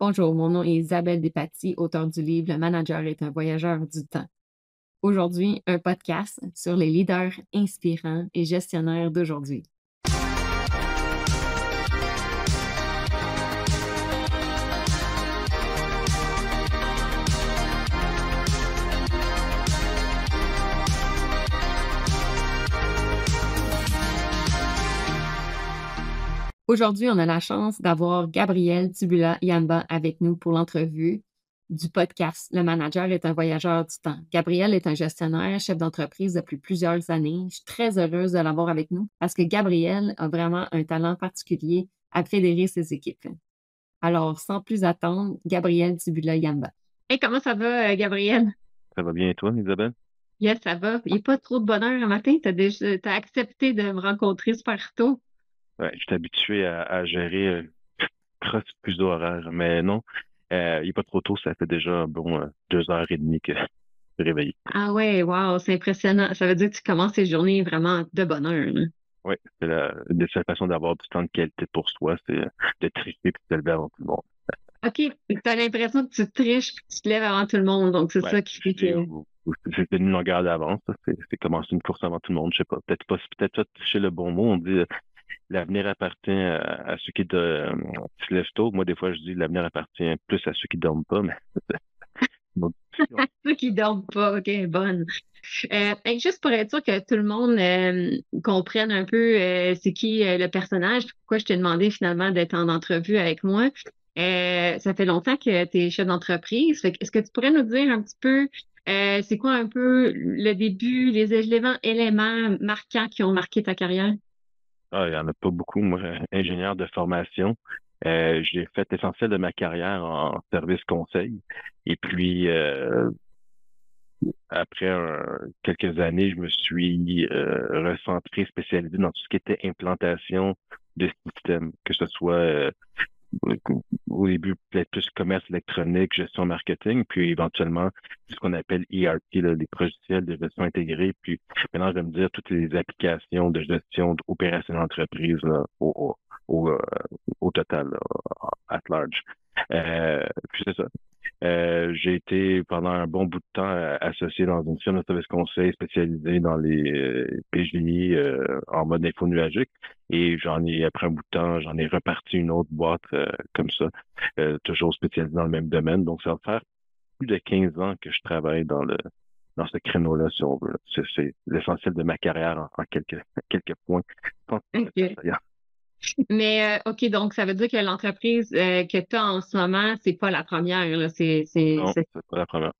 Bonjour, mon nom est Isabelle Despatie, auteure du livre Le manager est un voyageur du temps. Aujourd'hui, un podcast sur les leaders inspirants et gestionnaires d'aujourd'hui. Aujourd'hui, on a la chance d'avoir Gabrielle Tubula Yamba avec nous pour l'entrevue du podcast Le manager est un voyageur du temps. Gabrielle est un gestionnaire, chef d'entreprise depuis plusieurs années. Je suis très heureuse de l'avoir avec nous parce que Gabrielle a vraiment un talent particulier à fédérer ses équipes. Alors, sans plus attendre, Gabrielle Tibula Yamba. Hey, comment ça va, euh, Gabrielle? Ça va bien et toi, Isabelle? Yes, ça va. Il n'y a pas trop de bonheur un matin. Tu as, accepté de me rencontrer super tôt. Ouais, je suis habitué à, gérer euh, presque plus d'horaire, mais non, euh, il n'est pas trop tôt, ça fait déjà bon euh, deux heures et demie que je suis réveillé. Ah ouais, wow, c'est impressionnant. Ça veut dire que tu commences tes journées vraiment de bonheur. Oui, c'est la, seule façon d'avoir du temps de qualité pour soi, c'est de tricher et de se lever avant tout le monde. OK, tu as l'impression que tu triches et tu te lèves avant tout le monde, donc c'est ça qui fait que. C'est une longueur d'avance, c'est commencer une course avant tout le monde, je sais pas. Peut-être pas, peut-être pas toucher le bon mot, on dit l'avenir appartient à, ceux qui euh, se lèvent tôt. Moi, des fois, je dis l'avenir appartient plus à ceux qui dorment pas, mais. ceux qui dorment pas, ok, bonne. Euh, juste pour être sûr que tout le monde euh, comprenne un peu c'est qui le personnage, pourquoi je t'ai demandé finalement d'être en entrevue avec moi. ça fait longtemps que tu es chef d'entreprise. Est-ce que tu pourrais nous dire un petit peu c'est quoi un peu le début, les éléments marquants qui ont marqué ta carrière? Ah, il n'y en a pas beaucoup. Moi, ingénieur de formation, euh, j'ai fait l'essentiel de ma carrière en service conseil. Et puis, euh, après quelques années, je me suis euh, recentré, spécialisé dans tout ce qui était implantation de systèmes, que ce soit au début peut-être plus commerce électronique, gestion marketing, puis éventuellement ce qu'on appelle ERP, les logiciels de gestion intégrée, puis maintenant je vais me dire toutes les applications de gestion opérationnelle d'entreprise au, au, euh, au, total, at large. Euh, puis c'est ça. Euh, j'ai été pendant un bon bout de temps euh, associé dans une firme de service conseil spécialisée dans les euh, PGI en mode info nuagique. Et j'en ai, après un bout de temps, j'en ai reparti une autre boîte comme ça, toujours spécialisée dans le même domaine. Donc, ça va faire plus de 15 ans que je travaille dans le dans ce créneau-là, si on veut. C'est l'essentiel de ma carrière en, quelques, quelques points. Mais euh, OK, donc ça veut dire que l'entreprise euh, que tu as en ce moment, c'est pas la première. Là. C'est, c'est, non, c'est pas la première.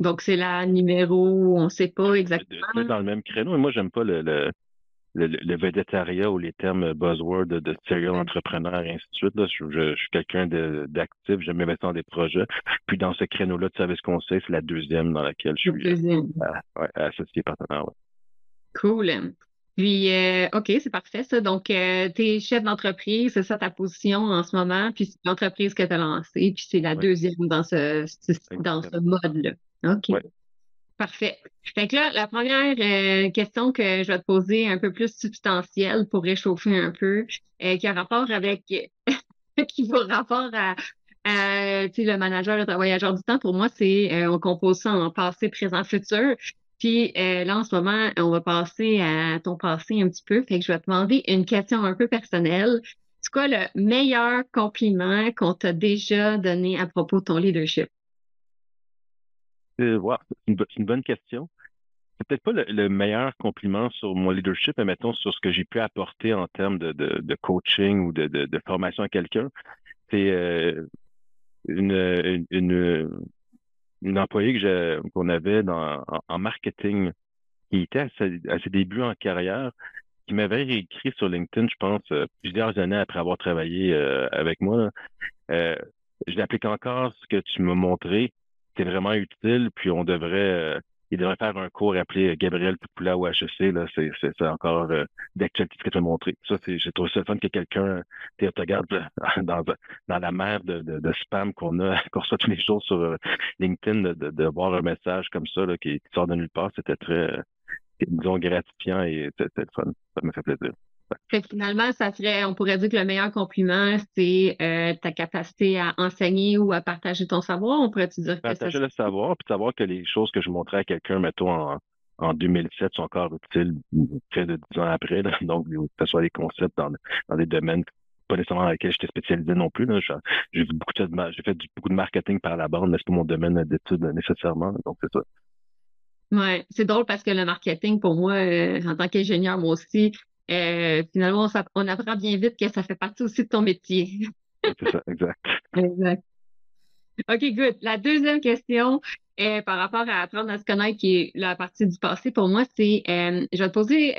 Donc c'est la numéro, on ne sait pas exactement. C'est dans le même créneau. Et moi, j'aime pas le, le, le, le végétariat ou les termes buzzword de, de serial entrepreneur et ainsi de suite. Là. Je, suis quelqu'un d'actif, j'aime investir dans des projets. Puis dans ce créneau-là de service conseil, c'est la deuxième dans laquelle je suis euh, ouais, associé partenaire. Cool. Puis, euh, OK, c'est parfait, ça. Donc, euh, tu es chef d'entreprise, c'est ça ta position en ce moment, puis c'est l'entreprise que tu as lancée, puis c'est la deuxième dans ce, dans ce mode-là. OK. Parfait. Fait que là, la première euh, question que je vais te poser un peu plus substantielle pour réchauffer un peu, qui a rapport avec, qui va rapport à, à le manager et le voyageur du temps, pour moi, c'est, on compose ça en passé, présent, futur. Puis euh, là, en ce moment, on va passer à ton passé un petit peu. Fait que je vais te demander une question un peu personnelle. C'est quoi le meilleur compliment qu'on t'a déjà donné à propos de ton leadership? Euh, c'est une, bonne question. C'est peut-être pas le, meilleur compliment sur mon leadership, mais mettons sur ce que j'ai pu apporter en termes de, coaching ou de, formation à quelqu'un. C'est euh, une, une employée que qu'on avait dans, en, marketing qui était à, ses, débuts en carrière, qui m'avait écrit sur LinkedIn, je pense, euh, plusieurs années après avoir travaillé euh, avec moi. Euh, je l'applique encore ce que tu m'as montré. C'est vraiment utile, puis on devrait il devrait faire un cours appelé Gabriel Poupoula au HEC. Là, c'est, c'est, encore euh, d'actualité ce que tu as montré. Ça, c'est, j'ai trouvé ça fun que quelqu'un te regarde dans, dans la mer de, de, spam qu'on a, qu'on reçoit tous les jours sur euh, LinkedIn, de, de, voir un message comme ça qui, sort de nulle part. C'était très, disons, gratifiant et c'était fun. Ça me fait plaisir. Finalement, ça serait, on pourrait dire que le meilleur compliment, c'est euh, ta capacité à enseigner ou à partager ton savoir. On pourrait dire partager le savoir, puis savoir que les choses que je montrais à quelqu'un, mettons en, en 2007, sont encore utiles près de dix ans après. Donc, que ce soit des concepts dans, dans des domaines pas nécessairement dans lesquels j'étais spécialisé non plus. J'ai beaucoup j'ai fait beaucoup de marketing par la bande, mais c'est pas mon domaine d'études nécessairement. Donc, c'est ça. Ouais, c'est drôle parce que le marketing, pour moi, euh, en tant qu'ingénieur, moi aussi, euh, finalement, on, apprend bien vite que ça fait partie aussi de ton métier. c'est ça, exact. exact. OK, good. La deuxième question euh, par rapport à apprendre à se connaître, qui est la partie du passé, pour moi, c'est, euh, je vais te poser,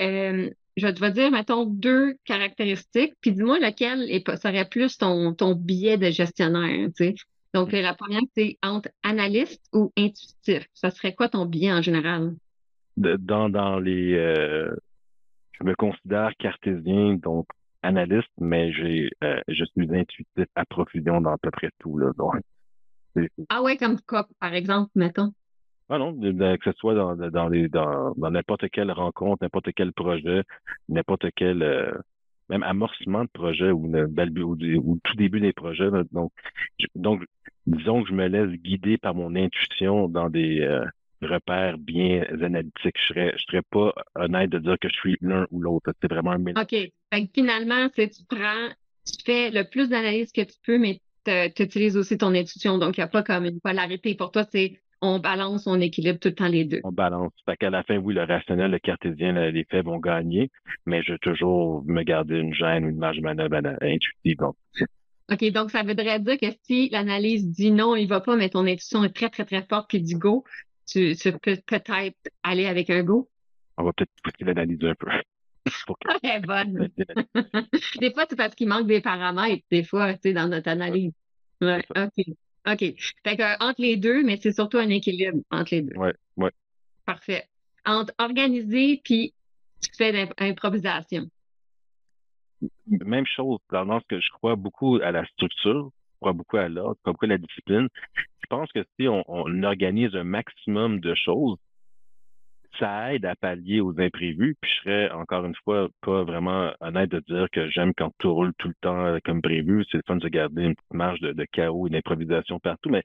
je vais te dire, mettons, deux caractéristiques, puis dis-moi lequel serait plus ton, ton biais de gestionnaire, tu sais. Donc, la première, c'est entre analyste ou intuitif. Ça serait quoi ton biais en général? dans, dans les, je me considère cartésien, donc analyste, mais j'ai, euh, je suis intuitif à profusion dans à peu près tout. Là, donc, ah ouais, comme quoi, par exemple, mettons? Ah non, que ce soit dans, dans, les, dans, dans n'importe quelle rencontre, n'importe quel projet, n'importe quel euh, même amorcement de projet ou, le, ou, ou, tout début des projets. donc, donc, disons que je me laisse guider par mon intuition dans des, euh, repères bien analytiques. Je serais, je serais pas honnête de dire que je suis l'un ou l'autre. C'est vraiment un mélange. OK. finalement, c'est tu prends, tu fais le plus d'analyse que tu peux, mais tu utilises aussi ton intuition. Donc, il n'y a pas comme une polarité. Pour toi, c'est on balance, on équilibre tout le temps les deux. On balance. Fait qu'à la fin, oui, le rationnel, le cartésien, les faits vont gagner, mais je vais toujours me garder une gêne ou une marge de manœuvre intuitive. OK, donc ça voudrait dire que si l'analyse dit non, il va pas, mais ton intuition est très, très, très forte, puis du go, tu, peux peut-être aller avec un go? On va peut-être pousser l'analyse un peu. Elle est bonne. des fois, c'est parce qu'il manque des paramètres, des fois, tu sais, dans notre analyse. Ouais, OK. OK. Fait que, entre les deux, mais c'est surtout un équilibre entre les deux. Oui, oui. Parfait. Entre organiser puis tu fais l'improvisation. Même chose, dans ce que je crois beaucoup à la structure, je crois beaucoup à l'ordre, je crois beaucoup à la discipline. Je pense que si on, organise un maximum de choses, ça aide à pallier aux imprévus. Puis je serais, encore une fois, pas vraiment honnête de dire que j'aime quand tout roule tout le temps euh, comme prévu. C'est le fun de garder une petite marge de, chaos et d'improvisation partout. Mais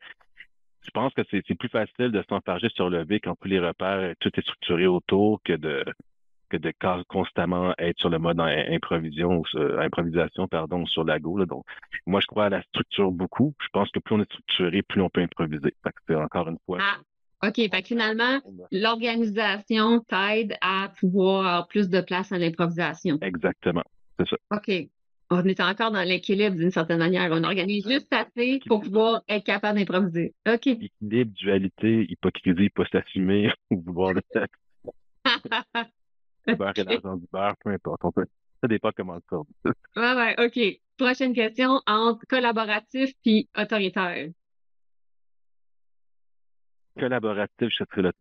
je pense que c'est plus facile de s'enfarger sur le V quand tous les repères, tout est structuré autour que de que de constamment être sur le mode improvisation, improvisation pardon, sur la go. Donc, moi, je crois à la structure beaucoup. Je pense que plus on est structuré, plus on peut improviser. c'est encore une fois. Ah, OK. Fait finalement, l'organisation t'aide à pouvoir avoir plus de place à l'improvisation. Exactement. C'est ça. OK. On est encore dans l'équilibre d'une certaine manière. On organise juste assez pour pouvoir être capable d'improviser. OK. Équilibre, dualité, hypocrisie, pas s'assumer ou vouloir le beurre et l'argent du beurre, peu importe. ça dépend comment le sort. ouais, ouais, OK. Prochaine question, entre collaboratif puis autoritaire. Collaboratif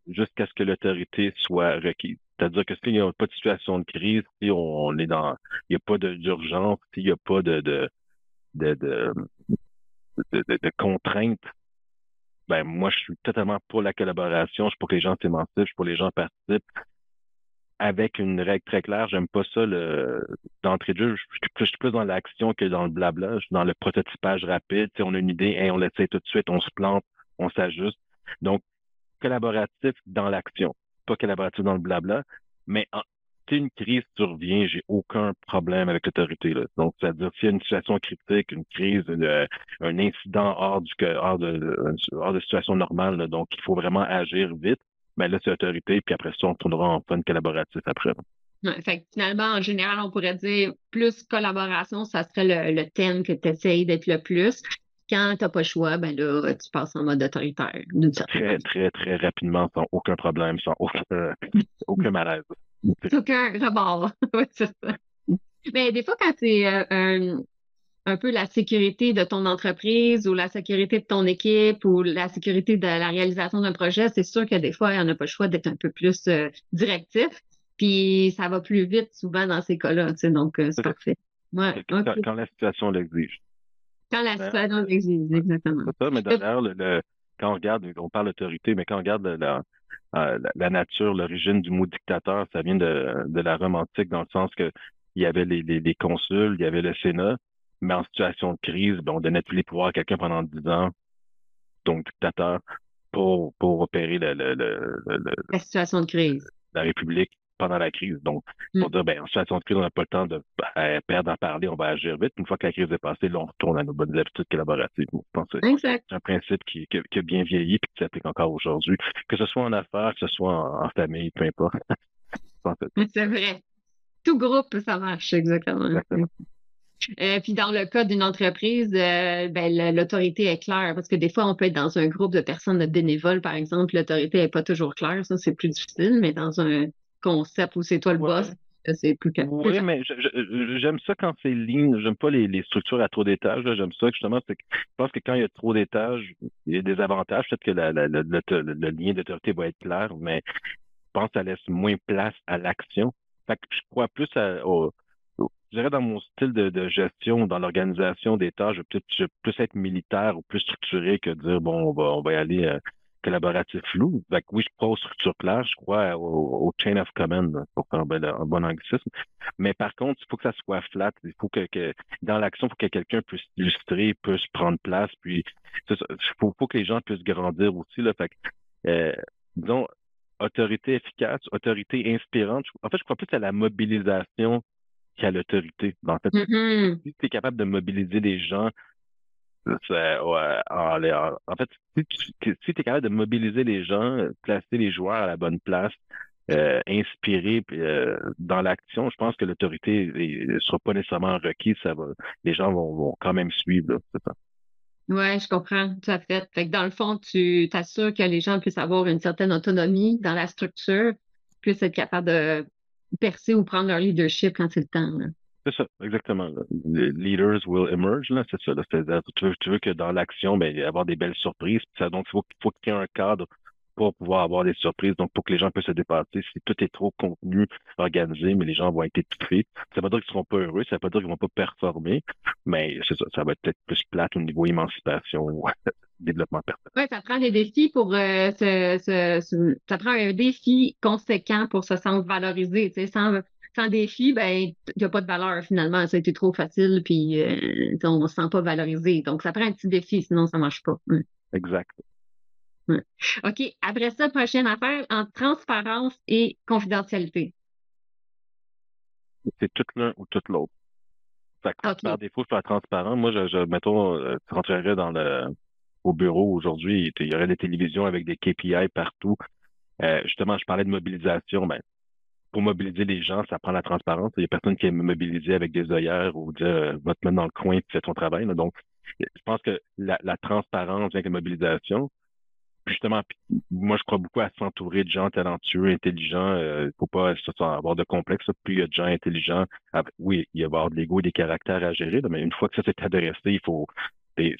jusqu'à ce que l'autorité soit requise. C'est-à-dire que s'il n'y a pas de situation de crise, si on est dans, il n'y a pas d'urgence, s'il n'y a pas de, de, de, de, de, contraintes, ben, moi, je suis totalement pour la collaboration. Je suis pour que les gens s'émancipent, je suis pour que les gens participent avec une règle très claire. J'aime pas ça le d'entrée de jeu. Je, suis plus dans l'action que dans le blabla. Je suis dans le prototypage rapide. on a une idée, et on l'essaie tout de suite, on se plante, on s'ajuste. Donc, collaboratif dans l'action, pas collaboratif dans le blabla. Mais si une crise survient, j'ai aucun problème avec l'autorité. Donc, c'est-à-dire s'il y a une situation critique, une crise, un incident hors du hors de, hors de situation normale, donc il faut vraiment agir vite ben là, c'est autorité, puis après ça, on tournera en fun collaboratif après. fait finalement, en général, on pourrait dire plus collaboration, ça serait le, thème que tu essayes d'être le plus. Quand tu n'as pas le choix, ben là, tu passes en mode autoritaire. Très, très, très rapidement, sans aucun problème, sans aucun, aucun malaise. Aucun rebord. oui, c'est ça. Mais des fois, quand c'est euh, un, un peu la sécurité de ton entreprise ou la sécurité de ton équipe ou la sécurité de la réalisation d'un projet, c'est sûr que des fois, on n'a pas le choix d'être un peu plus euh, directif. Puis ça va plus vite souvent dans ces cas-là. donc, euh, c'est parfait. quand, la situation l'exige. Quand la situation l'exige, exactement. C'est ça, mais d'ailleurs, le, quand on regarde, on parle d'autorité, mais quand on regarde la, euh, la, nature, l'origine du mot dictateur, ça vient de, de la Rome antique dans le sens que il y avait les, les, consuls, il y avait le Sénat, mais en situation de crise, ben, on donnait tous les pouvoirs à quelqu'un pendant dix ans, donc dictateur, pour, pour opérer le, le, la situation de crise. La République pendant la crise. Donc, pour mm. dire, ben, en situation de crise, on n'a pas le temps de perdre en parler, on va agir vite. Une fois que la crise est passée, là, on retourne à nos bonnes habitudes collaboratives. Je pense que c'est un principe qui, qui, a bien vieilli et qui s'applique encore aujourd'hui. Que ce soit en affaires, que ce soit en, famille, peu importe. c'est vrai. Tout groupe, ça marche, exactement. exactement. Euh, puis dans le cas d'une entreprise, euh, ben, l'autorité est claire parce que des fois, on peut être dans un groupe de personnes de bénévoles, par exemple, l'autorité n'est pas toujours claire, ça c'est plus difficile, mais dans un concept où c'est toi le boss, c'est plus calme. Oui, mais j'aime ça quand c'est ligne. J'aime pas les, structures à trop d'étages. J'aime ça justement. je pense que quand il y a trop d'étages, il y a des avantages. Peut-être que le, lien d'autorité va être clair, mais je pense que ça laisse moins place à l'action. Fait que je crois plus au, je dirais dans mon style de, gestion, dans l'organisation des tâches, je vais peut-être plus être militaire ou plus structuré que dire bon, on va, on va y aller euh, collaboratif flou. Fait oui, je crois aux structures claires, je crois au, chain of command pour faire un, bon anglicisme. Mais par contre, il faut que ça soit flat. Il faut que, dans l'action, il faut que quelqu'un puisse illustrer, puisse prendre place. Puis, il faut, que les gens puissent grandir aussi. Là. Fait euh, disons, autorité efficace, autorité inspirante. En fait, je crois plus à la mobilisation qu'à l'autorité. En fait, si tu es capable de mobiliser des gens en, fait, si tu es capable de mobiliser les gens, placer les joueurs à la bonne place, euh, inspirer euh, dans l'action, je pense que l'autorité ne sera pas nécessairement requise. Ça va, les gens vont, quand même suivre. Oui, je comprends tout à fait. fait que dans le fond, tu t'assures que les gens puissent avoir une certaine autonomie dans la structure, puissent être capables de percer ou prendre leur leadership quand c'est le temps. C'est ça, exactement. Les leaders will emerge, là, c'est ça. Tu, veux, tu, veux, que dans l'action, ben, y avoir des belles surprises. Ça, donc, il faut, faut qu'il y ait un cadre pouvoir avoir des surprises, donc pour que les gens puissent se dépasser. Si tout est trop contenu, organisé, mais les gens vont être étouffés, ça ne veut pas dire qu'ils ne seront pas heureux, ça ne veut pas dire qu'ils ne vont pas performer, mais c'est ça, ça va être peut-être plus plate au niveau émancipation ou développement personnel. Oui, ça prend des défis pour euh, se, ça prend un défi conséquent pour se sentir valorisé. Sans, sans défi, ben, il n'y a pas de valeur finalement. Ça a été trop facile, puis euh, on ne se sent pas valorisé. Donc, ça prend un petit défi, sinon ça ne marche pas. Exact. OK. Après ça, prochaine affaire, en transparence et confidentialité. C'est tout l'un ou tout l'autre. Par défaut, je suis transparent. Moi, je, mettons, euh, tu rentrerais dans le, au bureau aujourd'hui, il y aurait des télévisions avec des KPI partout. Euh, justement, je parlais de mobilisation. Ben, pour mobiliser les gens, ça prend la transparence. Il y a personne qui est mobilisé avec des œillères ou dire euh, va te mettre dans le coin et fais ton travail. Donc, je pense que la, la transparence avec la mobilisation, justement, moi, je crois beaucoup à s'entourer de gens talentueux, intelligents. Il euh, ne faut pas avoir de complexe. Plus il y a de gens intelligents, oui, il y avoir de l'ego et des caractères à gérer, mais une fois que ça s'est adressé, il faut,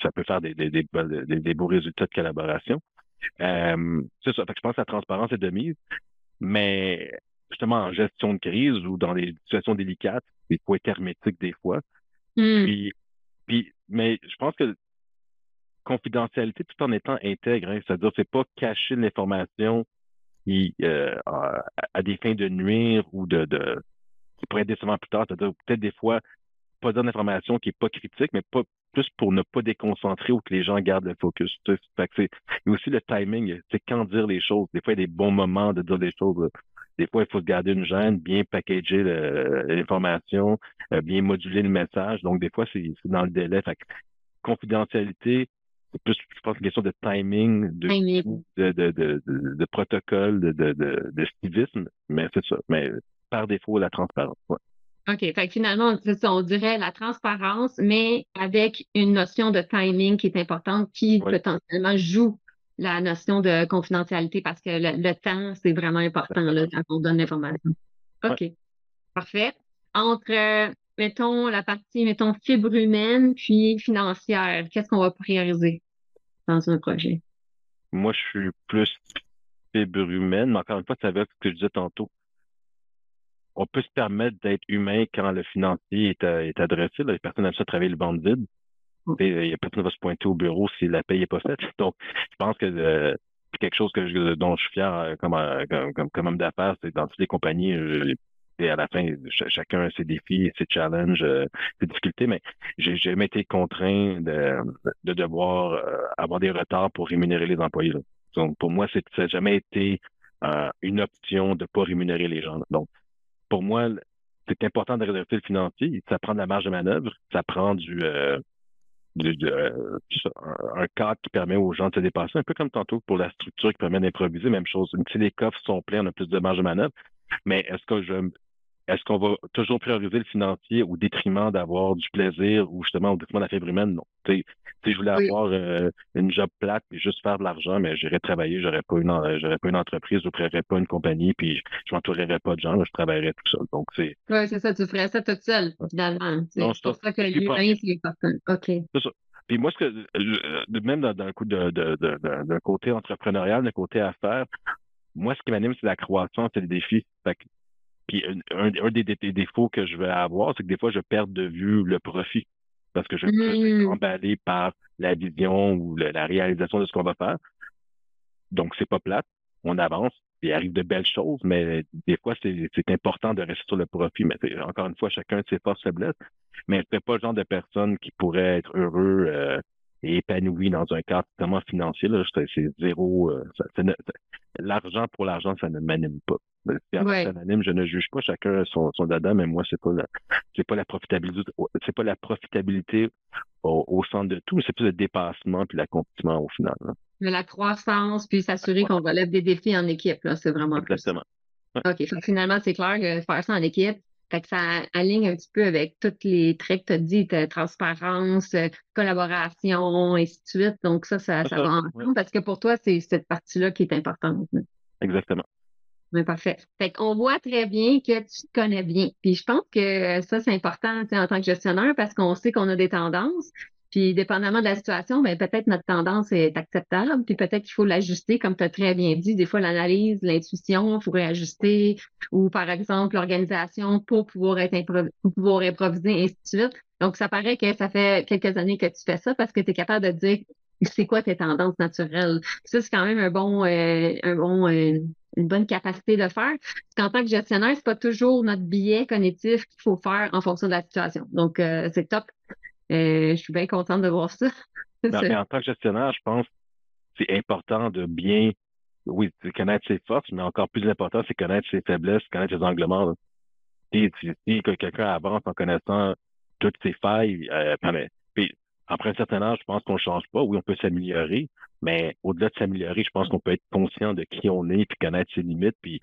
ça peut faire des, des, des, beaux résultats de collaboration. Euh, c'est ça. je pense que la transparence est de mise, mais justement en gestion de crise ou dans des situations délicates, il faut être hermétique des fois. Puis, puis, mais je pense que confidentialité tout en étant intègre. Hein. C'est-à-dire, c'est pas cacher l'information qui, euh, à, des fins de nuire ou de, de qui pourrait être décevant plus tard. C'est-à-dire, peut-être des fois, pas dire d'information qui est pas critique, mais pas plus pour ne pas déconcentrer ou que les gens gardent le focus. C'est, et aussi le timing, c'est quand dire les choses. Des fois, il y a des bons moments de dire les choses. Des fois, il faut se garder une gêne, bien packager l'information, euh, bien moduler le message. Donc, des fois, c'est dans le délai. Fait que, confidentialité, plus, je pense, une question de timing, de, de, de, de, de, protocole, de, de, de, civisme, mais c'est ça. Mais par défaut, la transparence. OK. Fait que finalement, on dirait la transparence, mais avec une notion de timing qui est importante, qui potentiellement joue la notion de confidentialité parce que le, temps, c'est vraiment important là, quand on donne l'information. OK. Parfait. Entre mettons, la partie, mettons, fibre humaine puis financière, qu'est-ce qu'on va prioriser dans un projet? Moi, je suis plus fibre humaine, mais encore une fois, ça veut dire ce que je disais tantôt. On peut se permettre d'être humain quand le financier est, euh, adressé. Les personnes aiment ça travailler le ventre vide. Il y a personne qui va se pointer au bureau si la paye n'est pas faite. Donc, je pense que euh, quelque chose que dont je suis fier euh, comme, comme, comme, homme d'affaires, c'est dans toutes les compagnies, à la fin, chacun a ses défis, ses challenges, euh, ses difficultés, mais j'ai jamais été contraint de, de devoir euh, avoir des retards pour rémunérer les employés. Donc, pour moi, ça n'a jamais été euh, une option de pas rémunérer les gens. Donc, pour moi, c'est important de réserver le financier. Ça prend de la marge de manœuvre, ça prend du, un cadre qui permet aux gens de se dépasser, un peu comme tantôt pour la structure qui permet d'improviser, même chose. Si les coffres sont pleins, on a plus de marge de manœuvre. Mais est-ce que je est-ce qu'on va toujours prioriser le financier au détriment d'avoir du plaisir ou justement au détriment de la fibre humaine? Non. si je voulais avoir euh, une job plate et juste faire de l'argent, mais j'irais travailler, j'aurais pas une j'aurais pas une entreprise, je ne pas une compagnie, puis je, m'entourerais pas de gens, je travaillerais tout seul. Donc c'est. Oui, c'est ça, tu ferais ça tout seul, finalement. C'est pour ça que l'humain, c'est important. OK. C'est ça. Puis moi, ce que même dans, le coup de, d'un côté entrepreneurial, d'un côté affaires, moi, ce qui m'anime, c'est la croissance et les défis. Puis un, des, défauts que je vais avoir, c'est que des fois, je perds de vue le profit parce que je suis mmh. emballé par la vision ou la réalisation de ce qu'on va faire. Donc, c'est pas plate. On avance, il arrive de belles choses, mais des fois, c'est important de rester sur le profit. Mais encore une fois, chacun de ses forces faiblesses. Mais c'est pas le genre de personne qui pourrait être heureux euh, et épanoui dans un cadre totalement financier. C'est zéro. Euh, l'argent pour l'argent, ça ne m'anime pas. Ouais. Ça m'anime, je ne juge pas chacun son, son dada, mais moi, c'est pas la, c'est pas la profitabilité, c'est pas la profitabilité au, centre de tout, c'est plus le dépassement puis l'accomplissement au final. Mais la croissance, puis s'assurer qu'on relève des défis en équipe, là, c'est vraiment Exactement. OK. finalement, c'est clair que faire ça en équipe, fait que ça aligne un petit peu avec tous les traits que tu as dit, transparence, euh, collaboration, et ainsi de suite. Donc, ça, ça, ça, va en parce que pour toi, c'est cette partie-là qui est importante. Exactement. Mais parfait. Fait qu'on voit très bien que tu te connais bien. Puis je pense que ça, c'est important en tant que gestionnaire parce qu'on sait qu'on a des tendances. Puis, dépendamment de la situation, ben, peut-être notre tendance est acceptable, puis peut-être qu'il faut l'ajuster, comme tu as très bien dit. Des fois, l'analyse, l'intuition, il faut réajuster, ou par exemple, l'organisation pour pouvoir être pouvoir improviser, ainsi de suite. Donc, ça paraît que ça fait quelques années que tu fais ça parce que tu es capable de dire c'est quoi tes tendances naturelles. Ça, c'est quand même un bon, euh, un bon, euh, une bonne capacité de faire. Parce qu'en tant que gestionnaire, c'est pas toujours notre biais cognitif qu'il faut faire en fonction de la situation. Donc, euh, c'est top. Euh, je suis bien contente de voir ça. mais en tant que gestionnaire, je pense que c'est important de bien, oui, connaître ses forces, mais encore plus important, c'est connaître ses faiblesses, connaître ses angles morts. Si, si, quelqu'un avance en connaissant toutes ses failles, euh, puis après un certain âge, je pense qu'on ne change pas. Oui, on peut s'améliorer, mais au-delà de s'améliorer, je pense qu'on peut être conscient de qui on est, puis connaître ses limites, puis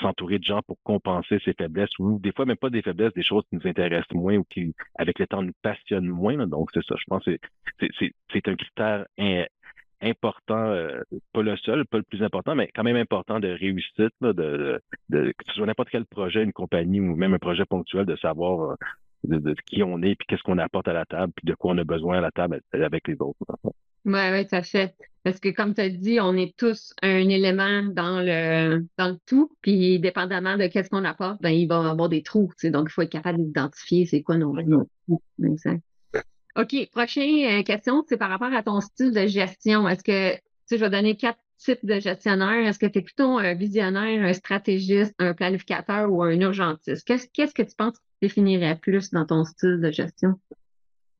s'entourer de gens pour compenser ses faiblesses, ou des fois même pas des faiblesses, des choses qui nous intéressent moins ou qui, avec le temps, nous passionnent moins. Donc, c'est ça. Je pense que c'est un critère important, euh, pas le seul, pas le plus important, mais quand même important de réussite, de, de, que ce soit n'importe quel projet, une compagnie ou même un projet ponctuel, de savoir euh, de, qui on est, puis qu'est-ce qu'on apporte à la table, puis de quoi on a besoin à la table avec les autres. Oui, oui, ça fait. Parce que comme tu as dit, on est tous un élément dans le dans le tout, puis dépendamment de qu'est-ce qu'on apporte, ben il va y avoir des trous. Donc, il faut être capable d'identifier c'est quoi nos, trous. OK, prochaine euh, question, c'est par rapport à ton style de gestion. Est-ce que, tu sais, je vais donner quatre types de gestionnaires. Est-ce que tu es plutôt un visionnaire, un stratégiste, un planificateur ou un urgentiste? Qu'est-ce que tu penses définirais plus dans ton style de gestion?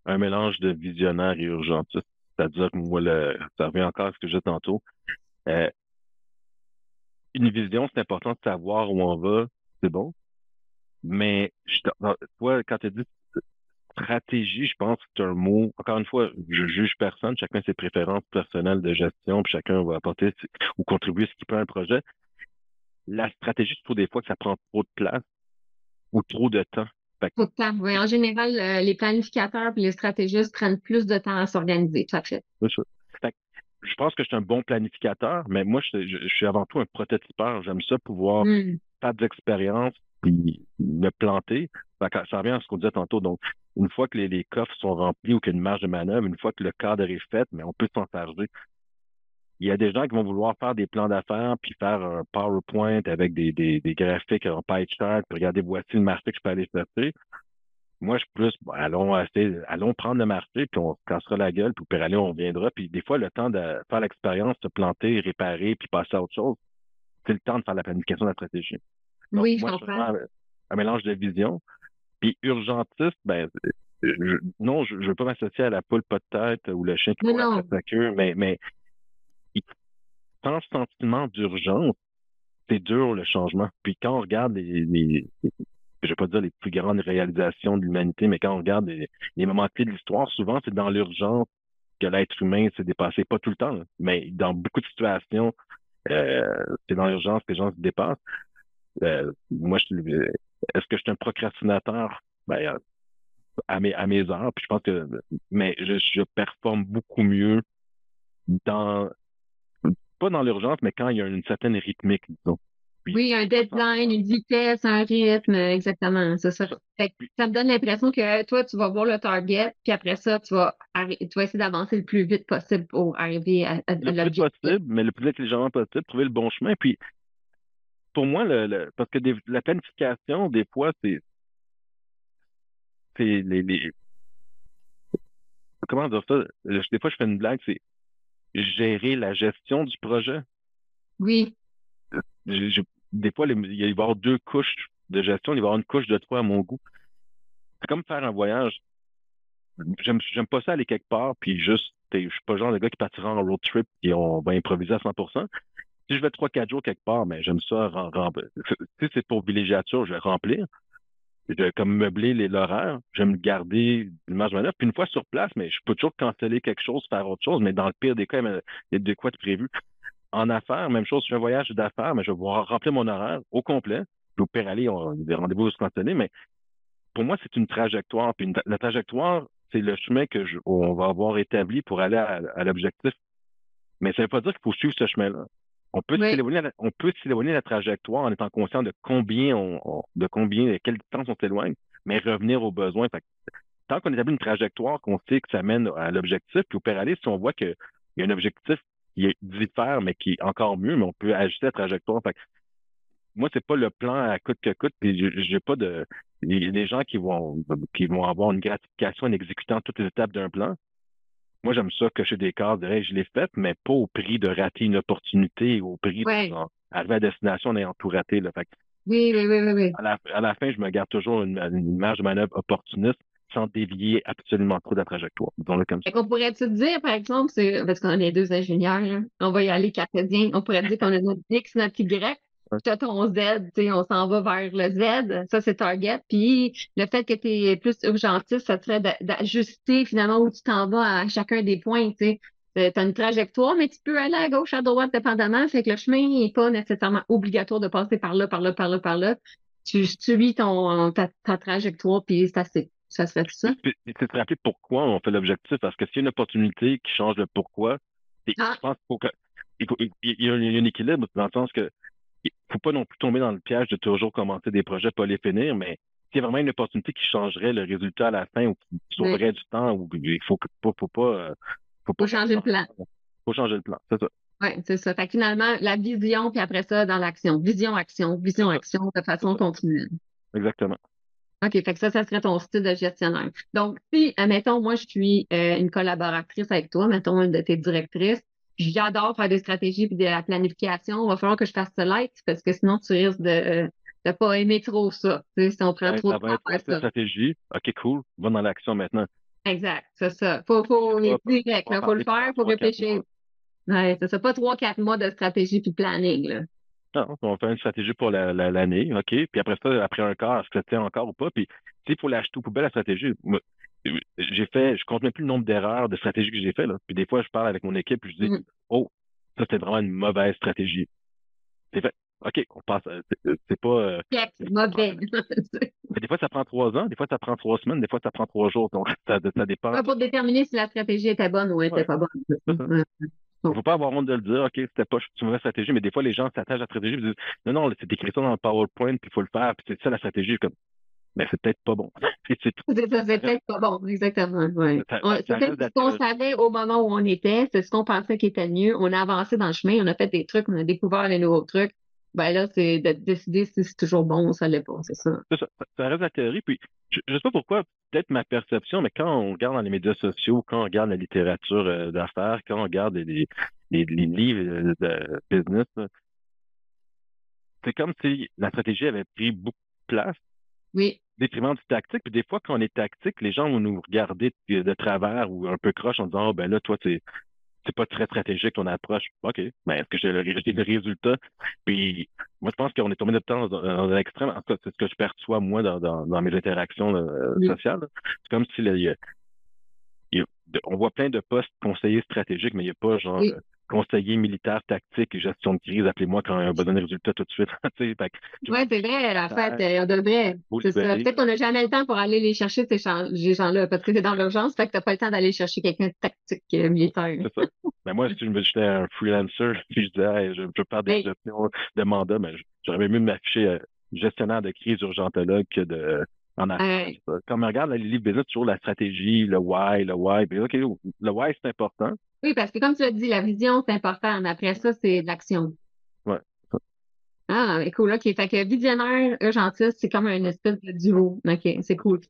Un mélange de visionnaire et urgentiste. C'est-à-dire que moi, le, ça revient encore à ce que j'ai tantôt. Euh, une vision, c'est important de savoir où on va, c'est bon. Mais toi, quand tu dis stratégie, je pense que c'est un mot. Encore une fois, je juge personne, chacun ses préférences personnelles de gestion, puis chacun va apporter ou contribuer ce qu'il peut à un projet. La stratégie, je trouve des fois que ça prend trop de place ou trop de temps. Trop de temps, oui. En général, euh, les planificateurs et les stratégistes prennent plus de temps à s'organiser, tout à fait. je pense que je suis un bon planificateur, mais moi, je, suis avant tout un prototypeur. J'aime ça pouvoir hmm. faire de l'expérience puis me planter. Ça revient à ce qu'on disait tantôt. Donc, une fois que les, coffres sont remplis ou qu'il y a une marge de manœuvre, une fois que le cadre est fait, mais on peut s'en charger. Il y a des gens qui vont vouloir faire des plans d'affaires puis faire un PowerPoint avec des, des, des graphiques en pie chart, puis regarder voici le marché que je peux aller chercher. Moi, je suis plus, allons, allons prendre le marché, puis on se cassera la gueule, puis aller, on viendra. Puis des fois, le temps de faire l'expérience, de planter, réparer, puis passer à autre chose, c'est le temps de faire la planification de la stratégie. oui, je comprends. un mélange de vision. Puis urgentiste, ben, non, je ne veux pas m'associer à la poule pas de tête ou le chien qui court sa queue, mais, mais sans sentiment d'urgence, c'est dur le changement. Puis quand on regarde les, les, je vais pas dire les plus grandes réalisations de l'humanité, mais quand on regarde les, moments clés de l'histoire, souvent c'est dans l'urgence que l'être humain s'est dépassé. Pas tout le temps, mais dans beaucoup de situations, euh, c'est dans l'urgence que les gens se dépassent. Euh, moi, est-ce que je suis un procrastinateur? Ben, à mes, à mes heures, puis je pense que, mais je, je performe beaucoup mieux dans, pas dans l'urgence, mais quand il y a une certaine rythmique, disons. oui, un deadline, une vitesse, un rythme, exactement, c'est ça. ça me donne l'impression que toi, tu vas voir le target, puis après ça, tu vas, tu vas essayer d'avancer le plus vite possible pour arriver à, à, Le plus possible, mais le plus intelligemment possible, trouver le bon chemin. Puis, pour moi, le, parce que la planification, des fois, c'est c'est les, les, comment dire ça? Des fois, je fais une blague, c'est gérer la gestion du projet. Oui. des fois, il va y avoir deux couches de gestion, il va y avoir une couche de trois à mon goût. C'est comme faire un voyage. J'aime, j'aime pas ça aller quelque part, puis juste, je suis pas le genre de gars qui partira en road trip et on va improviser à 100%. Si je vais trois, quatre jours quelque part, mais j'aime ça. Si c'est pour villégiature, je vais remplir je, comme meubler l'horaire, j'aime me garder de manœuvre. Puis une fois sur place, mais je peux toujours canceller quelque chose, faire autre chose, mais dans le pire des cas, il y a de quoi de prévu. En affaires, même chose, je fais un voyage d'affaires, mais je vais remplir mon horaire au complet. Puis au pire aller, on, des rendez-vous se mais pour moi, c'est une trajectoire. Puis la trajectoire, c'est le chemin que je, on va avoir établi pour aller à l'objectif. Mais ça ne veut pas dire qu'il faut suivre ce chemin-là. On peut s'éloigner on peut s'éloigner de la trajectoire en étant conscient de combien on, de combien, de quelle distance on s'éloigne, mais revenir aux besoins. tant qu'on établit une trajectoire, qu'on sait que ça mène à l'objectif, puis au péralis, si on voit qu'il y a un objectif qui est diffère, mais qui est encore mieux, mais on peut ajuster la trajectoire. Fait moi, c'est pas le plan à coûte que coûte, puis j'ai pas de. Il y a des gens qui vont qui vont avoir une gratification en exécutant toutes les étapes d'un plan. Moi, j'aime ça cocher des cases, je l'ai fait, mais pas au prix de rater une opportunité, au prix d'arriver à destination en ayant tout raté. Là. oui, oui, oui, oui. À la, fin, je me garde toujours une, marge de manœuvre opportuniste sans dévier absolument trop de la trajectoire. comme ça. On pourrait te dire, par exemple, parce qu'on est deux ingénieurs, on va y aller cartésien, on pourrait dire qu'on a notre X, notre Y, ton Z, on s'en va vers le Z, ça c'est target. Puis le fait que tu es plus urgentiste, ça serait d'ajuster finalement où tu t'en vas à chacun des points. Tu as une trajectoire, mais tu peux aller à gauche, à droite, dépendamment. Fait que le chemin n'est pas nécessairement obligatoire de passer par là, par là, par là, par là. Tu suis ton, ta, trajectoire, puis c'est assez. Ça serait tout ça. C'est de rappeler pourquoi on fait l'objectif, parce que s'il y a une opportunité qui change le pourquoi, ah. je pense qu'il y, a un équilibre dans le sens que il faut pas non plus tomber dans le piège de toujours commencer des projets, pas les finir, mais s'il y a vraiment une opportunité qui changerait le résultat à la fin ou qui sauverait du temps, ou il faut, faut, faut pas. Euh, faut, pas changer le plan. faut changer le plan, c'est ça. Oui, c'est ça. Fait finalement, la vision, puis après ça, dans l'action. Vision, action, vision, action, de façon continue. Exactement. OK, fait que ça, ça serait ton style de gestionnaire. Donc, si, admettons, moi, je suis euh, une collaboratrice avec toi, mettons une de tes directrices, j'adore faire des stratégies puis de la planification. Il va falloir que je fasse ça light parce que sinon, tu risques de ne pas aimer trop ça. Tu sais, si on prend trop de temps à ça. stratégie. OK, cool. Va dans l'action maintenant. Exact, c'est ça. Faut, faut être direct. Il faut le faire, il faut réfléchir. Ouais, c'est ça. Pas trois, quatre mois de stratégie puis planning. Là. Non, on fait une stratégie pour l'année, OK. Puis après ça, après un quart, est-ce que tient encore ou pas? Puis, s'il faut l'acheter au poubelle, la stratégie j'ai fait, je compte même plus le nombre d'erreurs de stratégies que j'ai fait. Là. Puis des fois, je parle avec mon équipe et je dis mm. Oh, ça c'était vraiment une mauvaise stratégie. C'est fait. OK, on passe. Euh, c'est pas. Euh, mauvais. mais des fois, ça prend trois ans, des fois, ça prend trois semaines, des fois, ça prend trois jours. Donc, ça, ça dépend. pour déterminer si la stratégie était bonne ou était pas bonne. Il ne faut pas avoir honte de le dire, OK, c'était pas une mauvaise stratégie, mais des fois, les gens s'attachent à la stratégie et disent Non, non, c'est écrit ça dans le PowerPoint, puis il faut le faire, puis c'est ça la stratégie. Comme, mais c'est peut-être pas bon. C'est peut-être pas bon, exactement. Ouais. C'est ce qu'on savait au moment où on était, c'est ce qu'on pensait qui était mieux. On a avancé dans le chemin, on a fait des trucs, on a découvert les nouveaux trucs. Ben là, c'est de décider si c'est toujours bon ou ça l'est pas, c'est ça. ça. Ça reste la théorie. Puis, je ne sais pas pourquoi, peut-être ma perception, mais quand on regarde dans les médias sociaux, quand on regarde la littérature euh, d'affaires, quand on regarde les, les, les livres de business, c'est comme si la stratégie avait pris beaucoup de place Oui. Déprimant du tactique. Puis des fois, quand on est tactique, les gens vont nous regarder de, travers ou un peu croche en disant, oh, ben là, toi, c'est c'est pas très stratégique ton approche. OK, mais est-ce que j'ai le, le, résultat? Puis moi, je pense qu'on est tombé de temps dans, l'extrême. En tout cas, c'est ce que je perçois, moi, dans, dans, mes interactions euh, sociales. C'est comme si on voit plein de postes conseillers stratégiques, mais il n'y a pas genre conseiller militaire tactique et gestion de crise, appelez-moi quand on besoin de résultats tout de suite. oui, c'est vrai, en fait, euh, on devrait. Peut-être qu'on n'a jamais le temps pour aller les chercher, ces gens-là, parce que c'est dans l'urgence, fait que tu n'as pas le temps d'aller chercher quelqu'un de tactique euh, militaire. C'est ça. Mais moi, si j'étais un freelancer, puis je disais, je, je parle des gestions de mandat, mais j'aurais mieux m'afficher euh, gestionnaire de crise urgentologue que de en. Quand on regarde les livres business, toujours la stratégie, le why, le why. OK, le why, c'est important. Oui, parce que comme tu l'as dit, la vision, c'est important. Après ça, c'est l'action. Oui. Ah, cool. OK. Fait que visionnaire, urgentiste, c'est comme un espèce de duo. OK, c'est cool.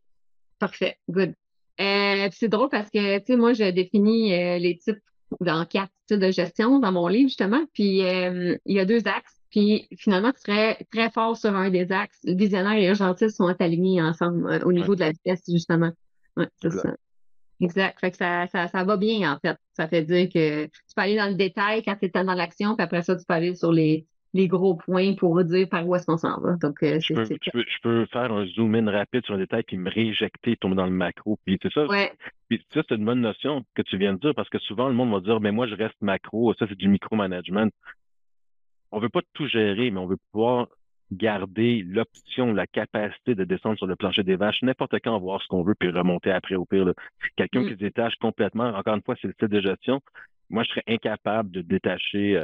Parfait. Good. Euh, c'est drôle parce que, tu sais, moi, je définis euh, les types dans quatre styles de gestion dans mon livre, justement. Puis, euh, il y a deux axes. Puis, finalement, tu serais très fort sur un des axes. Le visionnaire et urgentiste sont alignés ensemble au niveau de la vitesse, justement. Oui, c'est ça. Exact. Fait que ça, ça, ça, va bien, en fait. Ça fait dire que tu peux aller dans le détail quand tu es dans l'action, puis après ça, tu peux aller sur les, les gros points pour dire par où est-ce qu'on s'en va. Donc, euh, je, peux, je, peux, je, peux, faire un zoom-in rapide sur un détail puis me rééjecter, tomber dans le macro. Puis c'est ça. Ouais. Puis ça, c'est une bonne notion que tu viens de dire parce que souvent, le monde va dire, mais moi, je reste macro. Ça, c'est du micromanagement. On veut pas tout gérer, mais on veut pouvoir garder l'option, la capacité de descendre sur le plancher des vaches n'importe quand, voir ce qu'on veut, puis remonter après au pire. Quelqu'un mm. qui se détache complètement, encore une fois, c'est le style de gestion. Moi, je serais incapable de détacher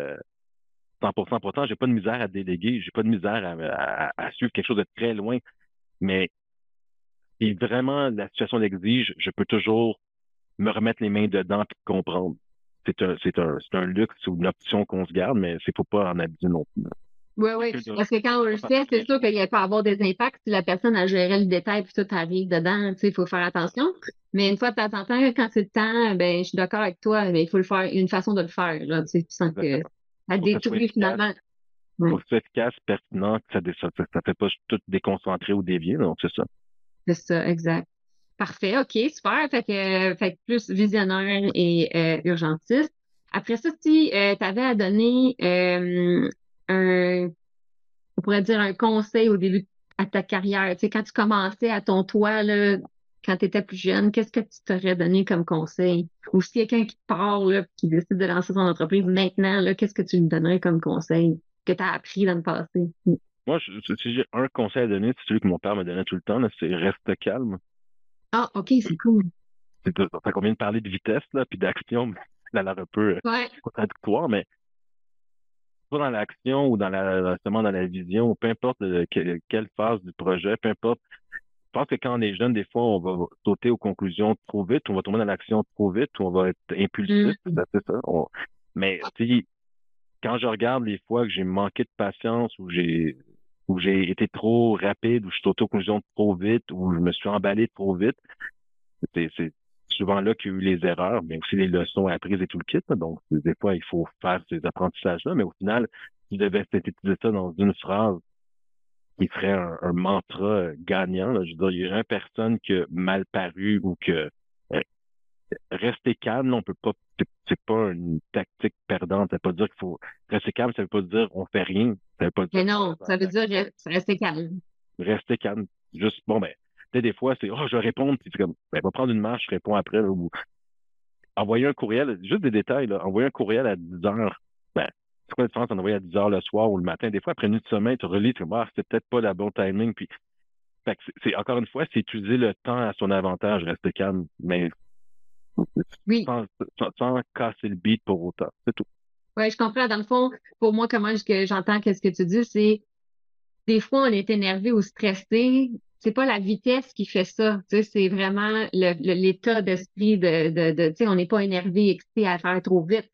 100%. Euh, Pourtant, j'ai pas de misère à déléguer, j'ai pas de misère à, suivre quelque chose de très loin. Mais si vraiment la situation l'exige, je peux toujours me remettre les mains dedans et comprendre. C'est un, c'est un, c'est un luxe ou une option qu'on se garde, mais c'est faut pas en abuser non plus. Oui, oui. Parce que quand on le fait, c'est sûr qu'il peut avoir des impacts si la personne a géré le détail puis tout arrive dedans. Il faut faire attention. Mais une fois de temps en temps, quand c'est le temps, ben, je suis d'accord avec toi, mais il faut le faire, une façon de le faire. Là, tu sens que ça détruit finalement. Il faut que ce efficace, pertinent, que ça ne ça, fait pas tout déconcentrer ou dévier. Donc, c'est ça. C'est ça, exact. Parfait, OK, super. Fait que, fait plus visionnaire et euh, urgentiste. Après ça, si euh, tu avais à donner euh, un, on pourrait dire un conseil au début à ta carrière? Tu sais, quand tu commençais à ton toit, là, quand tu étais plus jeune, qu'est-ce que tu t'aurais donné comme conseil? Ou si quelqu'un qui part, là, qui décide de lancer son entreprise maintenant, là, qu'est-ce que tu lui donnerais comme conseil que tu as appris dans le passé? Moi, si j'ai un conseil à donner, c'est celui que mon père me donnait tout le temps, c'est reste calme. Ah, OK, c'est cool. Ça qu'on vient de parler de vitesse, là, puis d'action, ça a l'air un peu ouais. contradictoire, mais soit dans l'action ou dans la, justement dans la vision, peu importe quelle phase du projet, peu importe. Je pense que quand on est jeune, des fois, on va sauter aux conclusions trop vite, on va tomber dans l'action trop vite, ou on va être impulsif, mm. c'est ça. Mais si, quand je regarde les fois que j'ai manqué de patience, ou j'ai où j'ai été trop rapide, ou je suis conclusions trop vite, ou je me suis emballé trop vite, c'est souvent là qu'il y a eu les erreurs, mais aussi les leçons apprises et tout le kit. Donc, des fois, il faut faire ces apprentissages-là, mais au final, si je devais synthétiser ça dans une phrase qui ferait un, mantra gagnant, je veux dire, il y a une personne qui a mal paru ou que euh, rester calme, on peut pas, c'est pas une tactique perdante. Ça veut pas dire qu'il faut rester calme, ça veut pas dire on fait rien. Ça veut pas dire, mais non, ça veut dire rester calme. Rester calme. Juste, bon, ben, des fois, c'est Oh, je vais répondre, puis c'est comme ben, va prendre une marche, je réponds après. ou envoyer un courriel, juste des détails, là, envoyer un courriel à 10 heures. Ben, c'est quoi la différence d'envoyer à 10 heures le soir ou le matin? Des fois, après une nuit de sommeil, tu relis, tu ah, c'est peut-être pas le bon timing. Puis, c'est, encore une fois, c'est utiliser le temps à son avantage, rester calme, mais oui. sans, casser le beat pour autant. C'est tout. Oui, je comprends. Dans le fond, pour moi, comment j'entends qu'est-ce que tu dis, c'est des fois, on est énervé ou stressé, c'est pas la vitesse qui fait ça. C'est vraiment l'état d'esprit de, de, de on n'est pas énervé, excité à faire trop vite.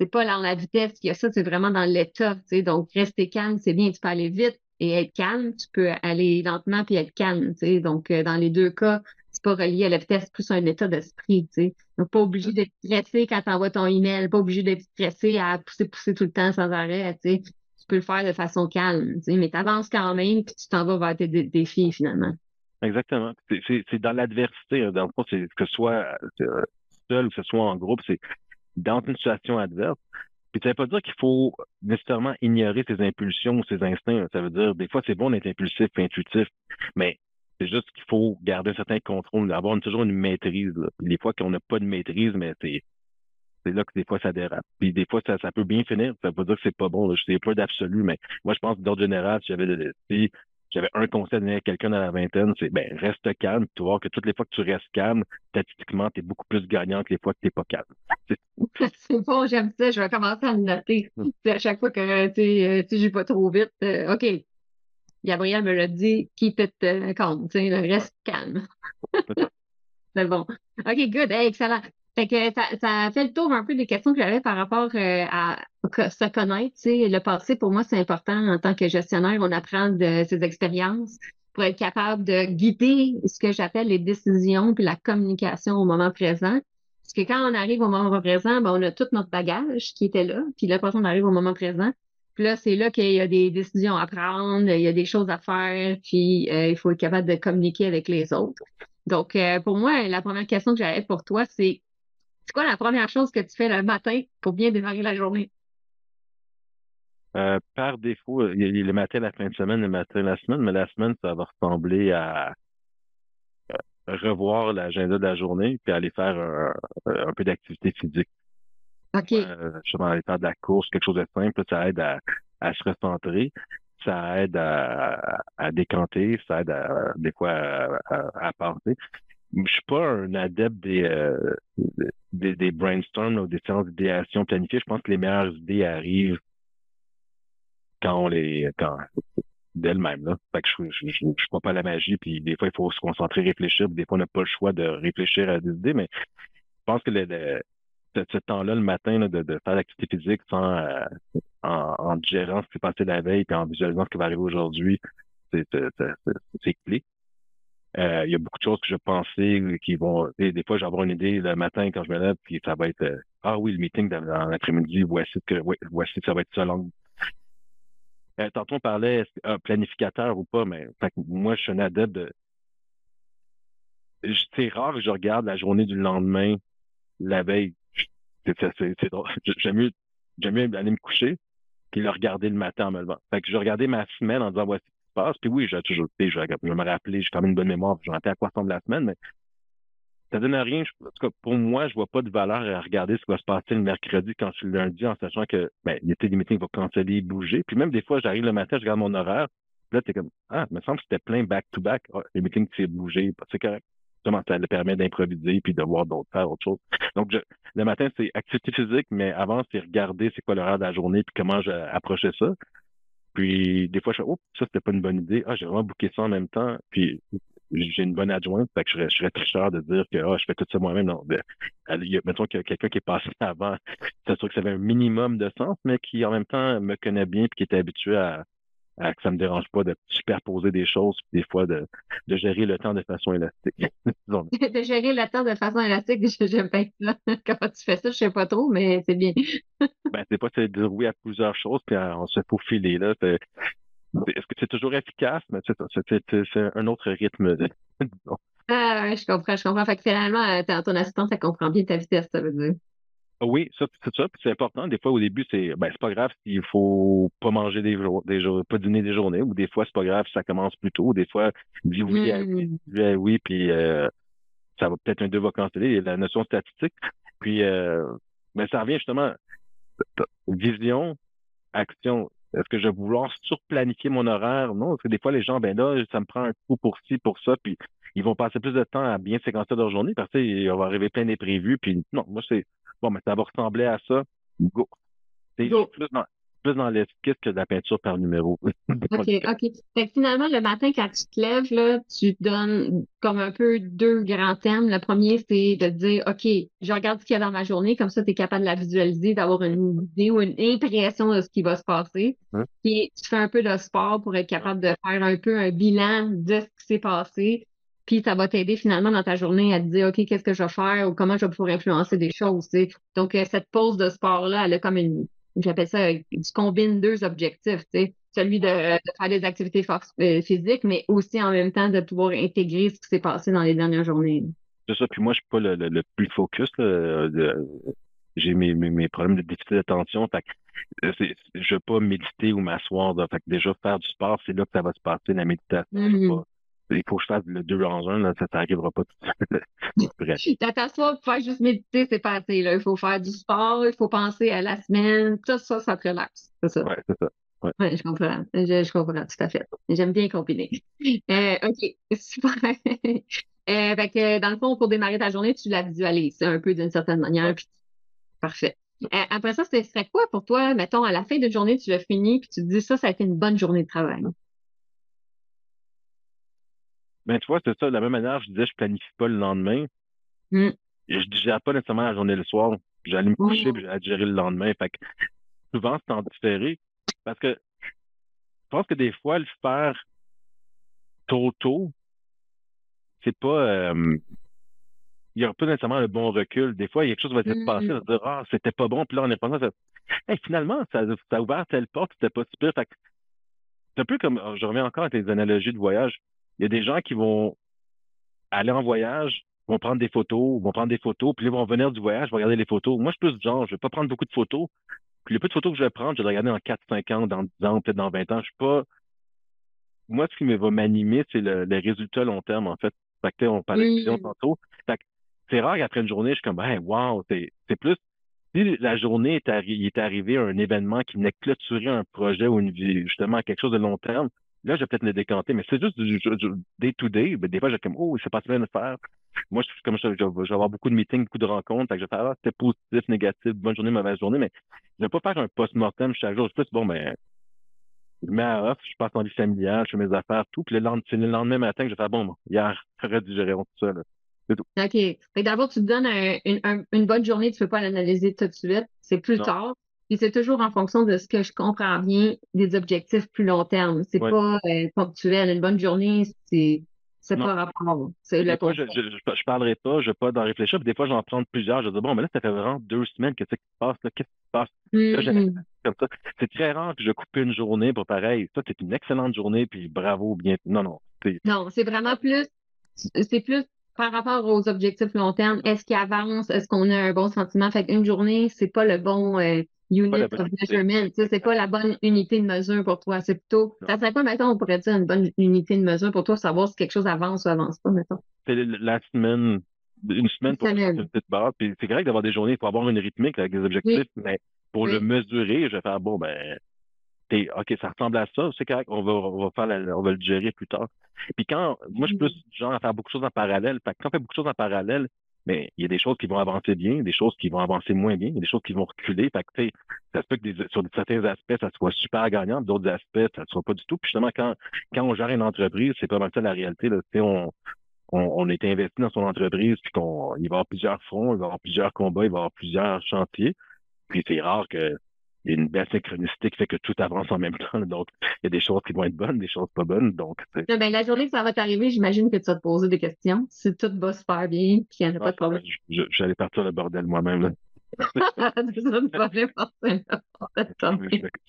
C'est pas dans la vitesse qu'il y a ça, c'est vraiment dans l'état. Donc, rester calme, c'est bien, tu peux aller vite et être calme, tu peux aller lentement puis être calme. Donc, euh, dans les deux cas, c'est pas relié à la vitesse, plus un état d'esprit. Donc, pas obligé d'être stressé quand tu envoies ton email, pas obligé d'être stressé à pousser, pousser tout le temps sans arrêt. Tu peux le faire de façon calme, mais tu avances quand même, tu t'en vas vers tes défis finalement. Exactement. C'est dans l'adversité. Hein. Dans le fond, que ce soit euh, seul ou que ce soit en groupe, c'est dans une situation adverse. Puis ça veut pas dire qu'il faut nécessairement ignorer ses impulsions ou ses instincts. Ça veut dire, des fois, c'est bon d'être impulsif et intuitif, mais c'est juste qu'il faut garder un certain contrôle, avoir toujours une maîtrise. Là. Puis des fois qu'on n'a pas de maîtrise, mais c'est c'est là que des fois ça dérape. Puis des fois, ça, ça peut bien finir. Ça veut pas dire que c'est pas bon. Là. Je sais pas d'absolu, mais moi, je pense que d'ordre général, si j'avais si j'avais un conseil à donner à quelqu'un dans la vingtaine, c'est ben reste calme. Tu vois que toutes les fois que tu restes calme, statistiquement, tu es beaucoup plus gagnant que les fois que tu n'es pas calme. C'est bon, j'aime ça. Je vais commencer à le noter. Hmm. À chaque fois que tu sais, euh, j'ai pas trop vite, euh, OK. Gabriel me l'a dit, keep it uh, calm, reste calme. c'est bon. OK, good. excellent. Fait que ça, ça, fait le tour un peu des questions que j'avais par rapport euh, à se connaître. Tu sais, le passé, pour moi, c'est important en tant que gestionnaire. On apprend de ses expériences pour être capable de guider ce que j'appelle les décisions puis la communication au moment présent. Parce que quand on arrive au moment présent, ben, on a tout notre bagage qui était là. Puis là, après, on arrive au moment présent. Là, c'est là qu'il y a des décisions à prendre, il y a des choses à faire, puis euh, il faut être capable de communiquer avec les autres. Donc, euh, pour moi, la première question que j'avais pour toi, c'est c'est quoi la première chose que tu fais le matin pour bien démarrer la journée? Euh, par défaut, le matin, la fin de semaine, le matin, la semaine, mais la semaine, ça va ressembler à revoir l'agenda de la journée puis aller faire un, peu d'activité physique. OK. Euh, justement, aller faire de la course, quelque chose de simple, ça aide à, se recentrer, ça aide à, décanter, ça aide des fois à, à penser je suis pas un adepte des, euh, des, des, brainstorms ou des séances d'idéation planifiées. Je pense que les meilleures idées arrivent quand on les quand d'elles-mêmes. Là. Fait que je, je, je, je crois pas à la magie, puis des fois, il faut se concentrer, réfléchir, puis des fois, on n'a pas le choix de réfléchir à des idées, mais je pense que le, ce, temps-là, le matin, de, de, faire l'activité physique sans euh, en, en digérant ce qui s'est passé la veille, puis en visualisant ce qui va arriver aujourd'hui, c'est clé. Euh, il y a beaucoup de choses que je pensais qui vont. Des fois, j'ai avoir une idée le matin quand je me lève, puis ça va être euh, Ah oui, le meeting dans, l'après-midi, voici que voici ça va être ça long. Euh, tantôt, on parlait un planificateur ou pas, mais moi, je suis un adepte de. C'est rare que je regarde la journée du lendemain, la veille. J'aime mieux, mieux aller me coucher, puis le regarder le matin en me levant. Fait que je regardais ma semaine en disant voici passe. Puis oui, j'ai toujours, je, je vais me rappeler, j'ai quand même une bonne mémoire, je me rappelle à quoi ressemble la semaine, mais ça donne rien. en tout cas, pour moi, je vois pas de valeur à regarder ce qui va se passer le mercredi quand je suis lundi en sachant que ben, il des meetings qui vont canceller, bouger. Puis même des fois, j'arrive le matin, je regarde mon horaire. Puis là, tu es comme Ah, il me semble que c'était plein back-to-back. Ah, les meetings qui s'est bougé. C'est correct. Justement, ça le permet d'improviser puis de voir d'autres faire autre chose. Donc, le matin, c'est activité physique, mais avant, c'est regarder c'est quoi l'horaire de la journée puis comment j'approchais ça. Puis des fois, je fais, oh, ça, c'était pas une bonne idée. Ah, j'ai vraiment booké ça en même temps. Puis j'ai une bonne adjointe. Fait que je serais, je serais très cher de dire que ah, je fais tout ça moi-même. Non, ben, il y a, mettons qu'il y a quelqu'un qui est passé avant, c'est sûr que ça avait un minimum de sens, mais qui en même temps me connaît bien et qui était habitué à, que ça me dérange pas de superposer des choses, des fois de, de gérer le temps de façon élastique. de gérer le temps de façon élastique, j'aime bien ça. Comment tu fais ça, je sais pas trop, mais c'est bien. ben, c'est pas de dire oui à plusieurs choses, puis on se faufiler, là. Est-ce que c'est toujours efficace? Mais c'est un autre rythme. ah, je comprends, je comprends. Fait que finalement, euh, ton assistante, elle comprend bien ta vitesse, ça veut dire. Oui, ça, c'est ça. c'est important. Des fois, au début, c'est ben, c'est pas grave s'il faut pas manger des jours, des jours, pas dîner des journées, ou des fois, c'est pas grave si ça commence plus tôt. Des fois, dit oui, oui, oui, puis euh, ça va peut-être un deux va canceller, la notion statistique. Puis euh, mais ça revient justement vision, action. Est-ce que je vais vouloir surplanifier mon horaire? Non, parce que des fois, les gens, ben là, ça me prend un coup pour ci, pour ça, puis ils vont passer plus de temps à bien séquencer leur journée parce qu'il va arriver plein d'imprévus. Puis non, moi, c'est bon, mais ça va ressembler à ça. Go. C'est plus dans, plus dans l'esquisse que de la peinture par numéro. OK, OK. Fait que finalement, le matin, quand tu te lèves, là, tu donnes comme un peu deux grands thèmes. Le premier, c'est de dire, OK, je regarde ce qu'il y a dans ma journée, comme ça, tu es capable de la visualiser, d'avoir une idée ou une impression de ce qui va se passer. Hein? Puis tu fais un peu de sport pour être capable de faire un peu un bilan de ce qui s'est passé. Puis ça va t'aider finalement dans ta journée à te dire, OK, qu'est-ce que je vais faire ou comment je vais pouvoir influencer des choses. Donc, euh, cette pause de sport-là, elle a comme une, j'appelle ça, tu combines deux objectifs. sais. celui de, faire des activités euh, physiques, mais aussi en même temps de pouvoir intégrer ce qui s'est passé dans les dernières journées. C'est ça. Puis moi, je suis pas le, plus focus. j'ai mes, mes, problèmes de déficit d'attention. Fait euh, je veux pas méditer ou m'asseoir. Fait que déjà, faire du sport, c'est là que ça va se passer, la méditation. Mm-hmm. Il faut que je fasse le deux en un, là, ça n'arrivera pas tout de suite. T'asseoir pour faire juste méditer, c'est pas assez. Là. Il faut faire du sport, il faut penser à la semaine. Tout ça, ça te relaxe. C'est ça. Ouais, c'est ça. Oui, ouais, je comprends. Je, comprends tout à fait. J'aime bien combiner. Euh, OK, super. euh, fait que, dans le fond, pour démarrer ta journée, tu la visualises un peu d'une certaine manière. Puis... Parfait. Euh, après ça, ce serait quoi pour toi, mettons, à la fin de journée, tu l'as fini, puis tu te dis ça, ça a été une bonne journée de travail? Ben, tu vois, c'est ça. De la même manière, je disais, je planifie pas le lendemain. Mm. Je ne digère pas nécessairement la journée le soir. J'allais me coucher, puis j'allais gérer le lendemain. Fait que souvent, c'est en différé. Parce que je pense que des fois, le faire tôt tôt, c'est pas. Euh, il n'y a pas nécessairement le bon recul. Des fois, il y a quelque chose qui va se passer, on va dire Ah, c'était pas bon, puis là, on est pensant, hey, finalement, ça, ça a ouvert telle porte, c'était pas super. c'est un peu comme, je reviens encore avec les analogies de voyage. Il y a des gens qui vont aller en voyage, vont prendre des photos, vont prendre des photos, puis ils vont venir du voyage, vont regarder les photos. Moi, je suis plus genre, je vais pas prendre beaucoup de photos, puis le peu de photos que je vais prendre, je vais les regarder dans 4, 5 ans, dans 10 ans, peut-être dans 20 ans. Je suis pas. Moi, ce qui me va m'animer, c'est le, les résultats long terme, en fait. Fait que, on parlait de vision tantôt. Fait que c'est rare qu'après une journée, je suis comme, ben, wow, c'est, c'est plus. Si la journée est, est arrivé à un événement qui venait clôturer un projet ou une vie, justement, quelque chose de long terme, là, je vais peut-être me décanter. Mais c'est juste du, day-to-day. Ben, des fois, j'ai comme, oh, il s'est passé bien de faire. Moi, je suis comme ça, je, vais avoir beaucoup de meetings, beaucoup de rencontres. je vais faire, ah, c'était positif, négatif, bonne journée, mauvaise journée, mais je ne vais pas faire un post-mortem chaque jour. Je bon, mais ben, je mets à off, je passe en vie familiale, je fais mes affaires, tout. Puis le lendemain, c'est le lendemain matin que je vais faire, bon, hier, j'aurais dû gérer tout ça. C'est tout. OK. d'abord, tu te donnes une bonne journée, tu ne peux pas l'analyser tout de suite. C'est plus tard. Puis c'est toujours en fonction de ce que je comprends bien des objectifs plus long terme. C'est pas euh, ponctuel. Une bonne journée, c'est c'est pas rapport. C'est le fois, je, je, je, parlerai pas, je vais pas d'en réfléchir. Puis des fois, je vais en prendre plusieurs. Je dire, bon, mais là, ça fait vraiment deux semaines que ce qui se passe, là. Qu'est-ce qui se passe? Comme ça. C'est très rare que je coupe une journée pour pareil. Ça, c'est une excellente journée, puis bravo, bien. Non, non. Non, c'est vraiment plus, c'est plus par rapport aux objectifs long terme. Est-ce qu'il avance? Est-ce qu'on a un bon sentiment? Fait qu'une journée, c'est pas le bon, euh, unit of measurement. Tu sais, c'est pas la bonne unité de mesure pour toi. C'est plutôt, ça serait quoi, mettons, on pourrait dire une bonne unité de mesure pour toi, savoir si quelque chose avance ou avance pas, mettons? C'est la semaine, une semaine pour une petite base. Puis c'est correct d'avoir des journées pour avoir une rythmique avec des objectifs, mais pour le mesurer, je vais faire, bon, ben, OK, ça ressemble à ça, c'est correct, on va, on va faire on va le gérer plus tard. Puis quand, moi, je suis plus genre à faire beaucoup de choses en parallèle. Fait que quand on fait beaucoup de choses en parallèle, mais il y a des choses qui vont avancer bien, des choses qui vont avancer moins bien, des choses qui vont reculer. Fait que, ça se peut que sur certains aspects, ça soit super gagnant, d'autres aspects, ça ne soit pas du tout. Puis justement, quand, quand on gère une entreprise, c'est pas mal ça la réalité. Là. On, on, on est investi dans son entreprise, puis qu'on il va y avoir plusieurs fronts, il va y avoir plusieurs combats, il va y avoir plusieurs chantiers. Puis c'est rare que il y a une belle synchronicité qui fait que tout avance en même temps. Donc, il y a des choses qui vont être bonnes, des choses pas bonnes. Donc, ben, la journée que ça va t'arriver, j'imagine que tu vas te poser des questions. Si tout va super bien, puis il n'y en a pas de problème. J'allais partir le bordel moi-même.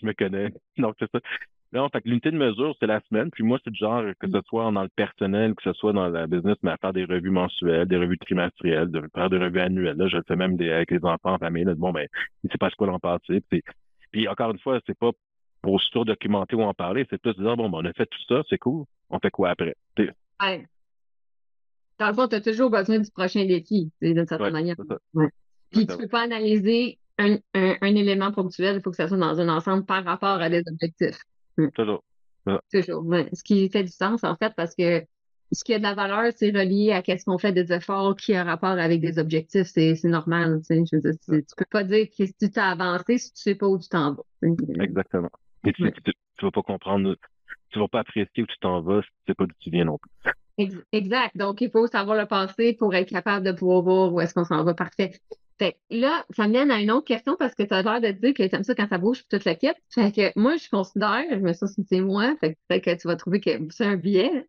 je me connais. Donc, c'est ça. Non, fait l'unité de mesure, c'est la semaine. Puis moi, c'est du genre que ce soit dans le personnel, que ce soit dans la business, mais à faire des revues mensuelles, des revues trimestrielles, de faire des revues annuelles. Là, je le fais même des, avec les enfants en famille. Là, bon, ben, il sait pas ce quoi l'an passé. Puis, puis encore une fois, c'est pas pour se documenter ou en parler, c'est plus de dire, bon, ben, on a fait tout ça, c'est cool. On fait quoi après? Ouais. Dans le fond, tu as toujours besoin du prochain défi, d'une certaine manière. Ouais. Puis tu peux pas analyser un, un, un élément ponctuel, il faut que ça soit dans un ensemble par rapport à des objectifs. Mm. Toujours. Toujours. Ce qui fait du sens, en fait, parce que ce qui a de la valeur, c'est relié à qu'est-ce qu'on fait des efforts qui a rapport avec des objectifs. C'est normal. Tu tu, peux pas dire que tu t'as avancé si tu sais pas où tu t'en vas. Exactement. Et tu, tu, vas pas comprendre, tu vas pas apprécier où tu t'en vas si tu sais pas d'où tu viens non plus. Exact. Donc, il faut savoir le passé pour être capable de pouvoir voir où est-ce qu'on s'en va. Parfait. Fait là, ça mène à une autre question parce que tu as l'air de dire que tu aimes ça quand ça bouge toute la quête. Fait que moi, je considère, je me suis c'est moi, fait que tu vas trouver que c'est un biais,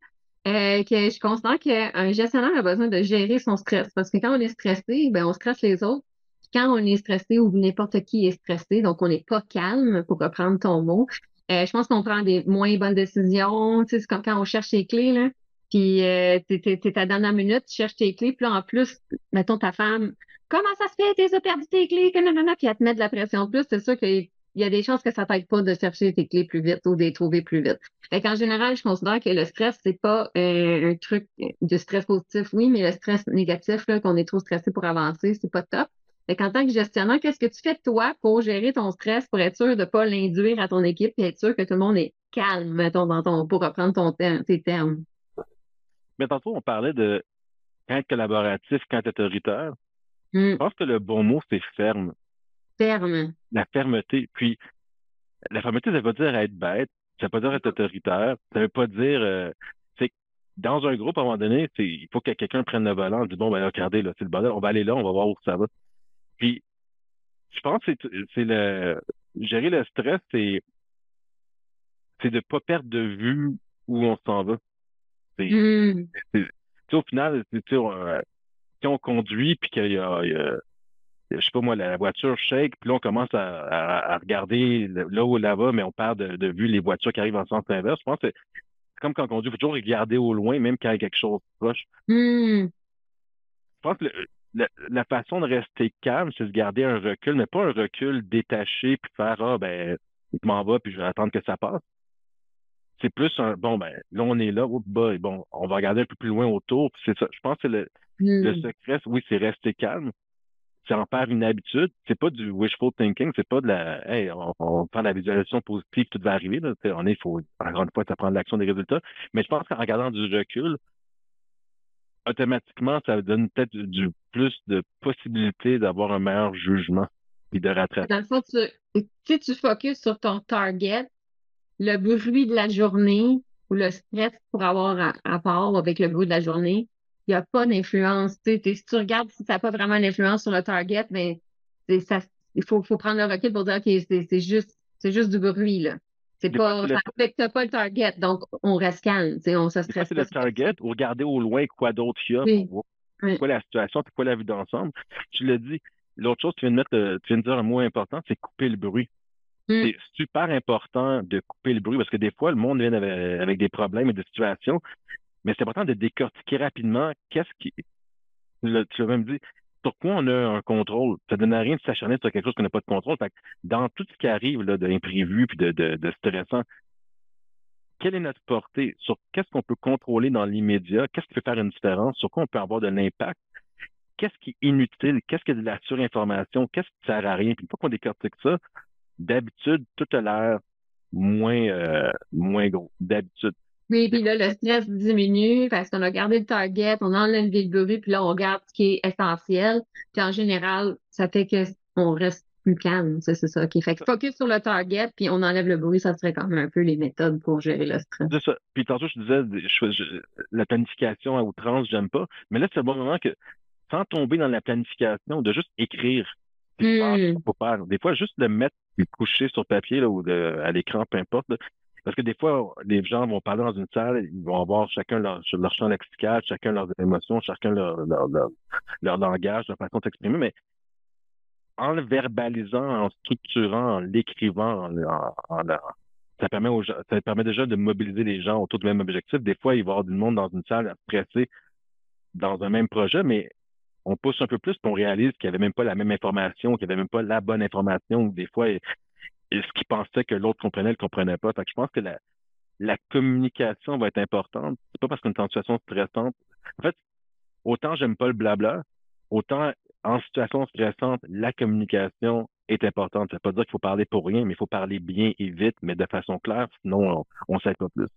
euh, que je considère qu'un gestionnaire a besoin de gérer son stress. Parce que quand on est stressé, ben, on stresse les autres. Quand on est stressé ou n'importe qui est stressé, donc on n'est pas calme, pour reprendre ton mot, je pense qu'on prend des moins bonnes décisions. C'est comme quand on cherche les clés, là. Puis euh, t'es, à dernière minute, tu cherches tes clés, puis là, en plus, mettons ta femme, comment ça se fait, t'es perdu tes clés, puis elle te met de la pression en plus, c'est sûr qu'il y a des chances que ça t'aide pas de chercher tes clés plus vite ou de les trouver plus vite. Fait qu'en général, je considère que le stress, c'est pas euh, un truc de stress positif, oui, mais le stress négatif, là, qu'on est trop stressé pour avancer, c'est pas top. Fait qu'en tant que gestionnaire, qu'est-ce que tu fais toi pour gérer ton stress, pour être sûr de pas l'induire à ton équipe et être sûr que tout le monde est calme, mettons, dans ton, pour reprendre ton tes termes? Mais tantôt, on parlait de quand être collaboratif, quand être autoritaire. Hmm. Je pense que le bon mot, c'est ferme. Ferme. La fermeté. Puis, la fermeté, ça veut pas dire être bête, ça veut pas dire être autoritaire, ça veut pas dire. Euh, c'est dans un groupe, à un moment donné, il faut que quelqu'un prenne le volant, dit bon, ben regardez, là, c'est le bordel, on va aller là, on va voir où ça va. Puis, je pense que c'est le. Gérer le stress, c'est. C'est de pas perdre de vue où on s'en va. Hmm. au final, euh, si on conduit puis qu'il y a, je sais pas moi, la voiture shake, puis là, on commence à, regarder là où là va, mais on perd de, vue les voitures qui arrivent en sens inverse. Je pense que c'est comme quand on conduit, il faut toujours regarder au loin, même quand il y a quelque chose proche. Hmm. Je pense que la, façon de rester calme, c'est de garder un recul, mais pas un recul détaché, puis faire Ah, ben, je m'en va, puis je vais attendre que ça passe c'est plus un bon ben là on est là, bon, on va regarder un peu plus loin autour, c'est ça. Je pense que le, le hmm. secret, oui, c'est rester calme. C'est en faire une habitude. C'est pas du wishful thinking, c'est pas de la hey, on, on prend la visualisation positive, tout va arriver. Là. On est, il faut encore une fois, ça prend de l'action des résultats. Mais je pense qu'en regardant du recul, automatiquement, ça donne peut-être du plus de possibilités d'avoir un meilleur jugement et de rattraper. Dans le fond, tu, si tu focuses sur ton target, le bruit de la journée ou le stress pour avoir rapport avec le bruit de la journée, il n'y a pas d'influence. Si tu regardes si ça n'a pas vraiment d'influence sur le target, mais ça, il faut, faut prendre le recul pour dire que c'est juste, juste du bruit. Là. C'est pas, ça n'affecte pas le target, donc on reste calme, on se stresse pas. le target ou regarder au loin quoi d'autre il y a, oui. quoi la situation, c'est quoi la vie d'ensemble. Tu l'as dit, l'autre chose, tu viens de mettre, tu viens de dire un mot important, c'est couper le bruit. Mm. C'est super important de couper le bruit parce que des fois, le monde vient avec, des problèmes et des situations, mais c'est important de décortiquer rapidement qu'est-ce qui. Tu l'as même dit, sur quoi on a un contrôle? Ça ne donne à rien de s'acharner sur quelque chose qu'on n'a pas de contrôle. dans tout ce qui arrive puis de, de, de stressant, quelle est notre portée? Sur qu'est-ce qu'on peut contrôler dans l'immédiat, qu'est-ce qui peut faire une différence, sur quoi on peut avoir de l'impact, qu'est-ce qui est inutile, qu'est-ce qui est de la surinformation, qu'est-ce qui ne sert à rien? Puis une fois qu'on décortique ça, d'habitude, tout a l'air moins, euh, moins gros. D'habitude. Oui, puis là, le stress diminue parce qu'on a gardé le target, on enlève le bruit, puis là, on garde ce qui est essentiel. Puis en général, ça fait qu'on reste plus calme. C'est ça. qui Fait que focus sur le target, puis on enlève le bruit, ça serait quand même un peu les méthodes pour gérer le stress. C'est ça. Puis tantôt, je disais, la planification à outrance, j'aime pas. Mais là, c'est le bon moment que, sans tomber dans la planification, de juste écrire Hmm. Des fois, juste le mettre coucher sur papier là, ou à l'écran, peu importe. Parce que des fois, les gens vont parler dans une salle, ils vont avoir chacun leur, leur champ lexical, chacun leurs émotions, chacun leur, leur, leur, langage, leur façon de s'exprimer. Mais en le verbalisant, en structurant, en l'écrivant, ça permet aux ça permet déjà de mobiliser les gens autour du même objectif. Des fois, il va y avoir du monde dans une salle stressé dans un même projet, mais on pousse un peu plus, puis on réalise qu'il n'y avait même pas la même information, qu'il n'y avait même pas la bonne information, des fois, ce qu'il pensait que l'autre comprenait, ne le comprenait pas. Fait que je pense que la, communication va être importante. C'est pas parce qu'on est en situation stressante. En fait, autant j'aime pas le blabla, autant en situation stressante, la communication est importante. Ça veut pas dire qu'il faut parler pour rien, mais il faut parler bien et vite, mais de façon claire, sinon on ne sait pas plus.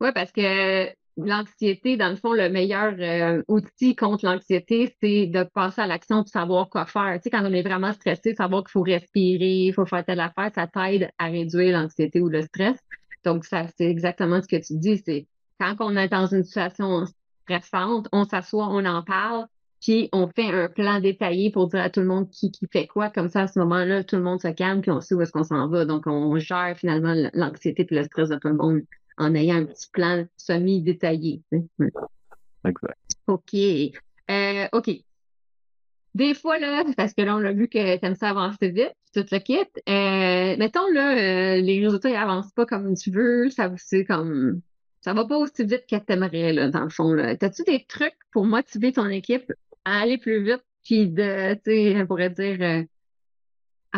Oui, parce que l'anxiété, dans le fond, le meilleur euh, outil contre l'anxiété, c'est de passer à l'action de savoir quoi faire. Tu sais, quand on est vraiment stressé, savoir qu'il faut respirer, il faut faire telle affaire, ça t'aide à réduire l'anxiété ou le stress. Donc, ça, c'est exactement ce que tu dis. C'est quand on est dans une situation stressante, on s'assoit, on en parle, puis on fait un plan détaillé pour dire à tout le monde qui, qui fait quoi. Comme ça, à ce moment-là, tout le monde se calme, puis on sait où est-ce qu'on s'en va. Donc, on gère finalement l'anxiété et le stress de tout le monde en ayant un petit plan semi-détaillé. Exact. OK. Euh, OK. des fois, là, parce que là, on a vu que t'aimes ça avancer vite, tout le kit. Euh, mettons, là, euh, les résultats, ils avancent pas comme tu veux, ça, c'est comme, ça va pas aussi vite que t'aimerais, là, dans le fond, là. T'as-tu des trucs pour motiver ton équipe à aller plus vite, puis de, tu sais, on pourrait dire,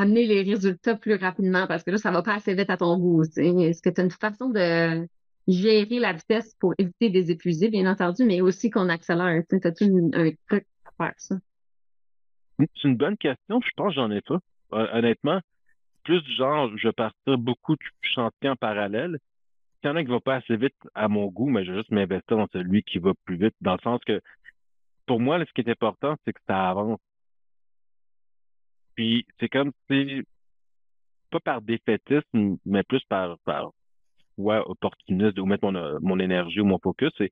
amener les résultats plus rapidement, parce que là, ça va pas assez vite à ton goût, Est-ce que tu as une façon de gérer la vitesse pour éviter des épuisés, bien entendu, mais aussi qu'on accélère? T'as-tu un truc pour faire ça? C'est une bonne question. Je pense que j'en ai pas. Honnêtement, plus du genre, je vais partir beaucoup de chantiers en parallèle. S'il y en a qui ne va pas assez vite à mon goût, mais je vais juste m'investir dans celui qui va plus vite, dans le sens que pour moi, ce qui est important, c'est que ça avance. Puis c'est comme si, pas par défaitisme, mais plus par, par ouais, opportuniste, ou mettre mon, mon énergie ou mon focus, c'est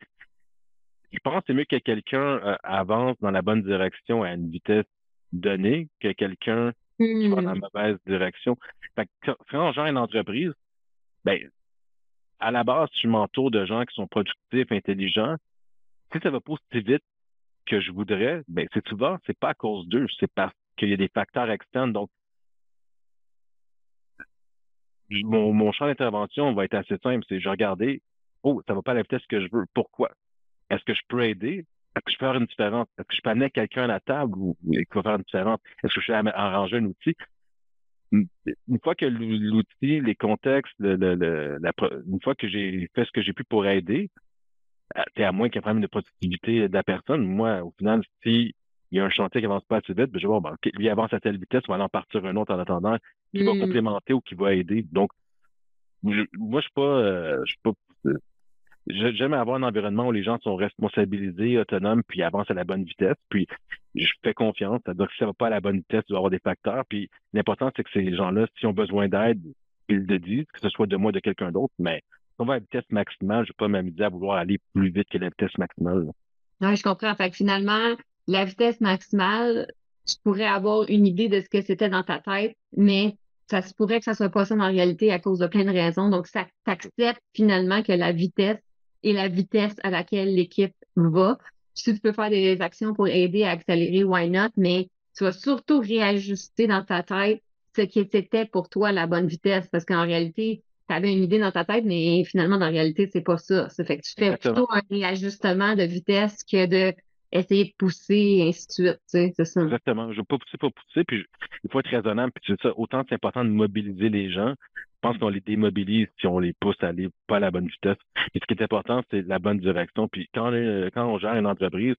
je pense que c'est mieux que quelqu'un euh, avance dans la bonne direction à une vitesse donné que quelqu'un qui va dans la hmm. mauvaise direction. Fait que, quand j'ai une entreprise, ben, à la base, je m'entoure de gens qui sont productifs, intelligents. Si ça va pas aussi vite que je voudrais, ben, c'est souvent, c'est pas à cause d'eux, c'est parce qu'il y a des facteurs externes. Donc, mon, champ d'intervention va être assez simple. C'est je regarder, oh, ça va pas à la vitesse que je veux. Pourquoi? Est-ce que je peux aider? Est-ce que je peux faire une différence? Est-ce que je peux amener quelqu'un à la table ou, qui va faire une différence? Est-ce que je peux arranger un outil? Une fois que l'outil, les contextes, une fois que j'ai fait ce que j'ai pu pour aider, c'est à moins qu'il y ait un problème de productivité de la personne. Moi, au final, si il y a un chantier qui avance pas assez vite, ben, je vais voir, ben, lui avance à telle vitesse, on va en partir un autre en attendant, qui va hmm. complémenter ou qui va aider. Donc, moi, je suis pas, euh, je suis pas J'aime avoir un environnement où les gens sont responsabilisés, autonomes, puis avancent à la bonne vitesse. Puis je fais confiance. C'est-à-dire que si ça va pas à la bonne vitesse, il doit y avoir des facteurs. Puis l'important, c'est que ces gens-là, s'ils ont besoin d'aide, ils le disent, que ce soit de moi ou de quelqu'un d'autre. Mais si on va à la vitesse maximale, je ne vais pas m'amuser à vouloir aller plus vite que la vitesse maximale. Oui, je comprends. Fait que finalement, la vitesse maximale, tu pourrais avoir une idée de ce que c'était dans ta tête, mais ça se pourrait que ça soit pas ça en réalité à cause de plein de raisons. Donc, ça t'accepte finalement que la vitesse et la vitesse à laquelle l'équipe va. Si tu peux faire des actions pour aider à accélérer, why not? Mais tu vas surtout réajuster dans ta tête ce qui était pour toi la bonne vitesse. Parce qu'en réalité, tu avais une idée dans ta tête, mais finalement, dans la réalité, c'est pas ça. Ça fait que tu fais plutôt un réajustement de vitesse que de essayer de pousser, et ainsi de suite. c'est ça. Exactement. Je ne veux pas pousser pour pousser, puis il faut être raisonnable. Puis c'est ça, autant c'est important de mobiliser les gens. Je pense qu'on les démobilise si on les pousse à aller pas à la bonne vitesse. Et ce qui est important, c'est la bonne direction. Puis quand, quand on gère une entreprise,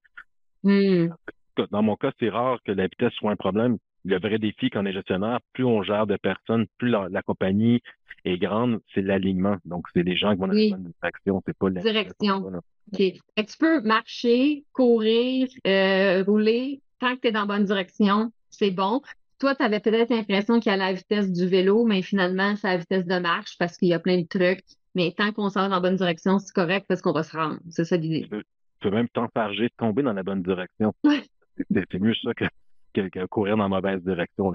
hmm. dans mon cas, c'est rare que la vitesse soit un problème. Le vrai défi quand on est gestionnaire, plus on gère de personnes, plus la, compagnie est grande, c'est l'alignement. Donc, c'est les gens qui vont dans la bonne direction, c'est pas la direction. OK. tu peux marcher, courir, euh, rouler, tant que tu es dans la bonne direction, c'est bon. Toi, tu avais peut-être l'impression qu'il y a la vitesse du vélo, mais finalement, c'est la vitesse de marche parce qu'il y a plein de trucs. Mais tant qu'on sort dans la bonne direction, c'est correct parce qu'on va se rendre. C'est ça l'idée. Tu peux, même t'enfarger, tomber dans la bonne direction. C'est mieux ça que, courir dans la mauvaise direction.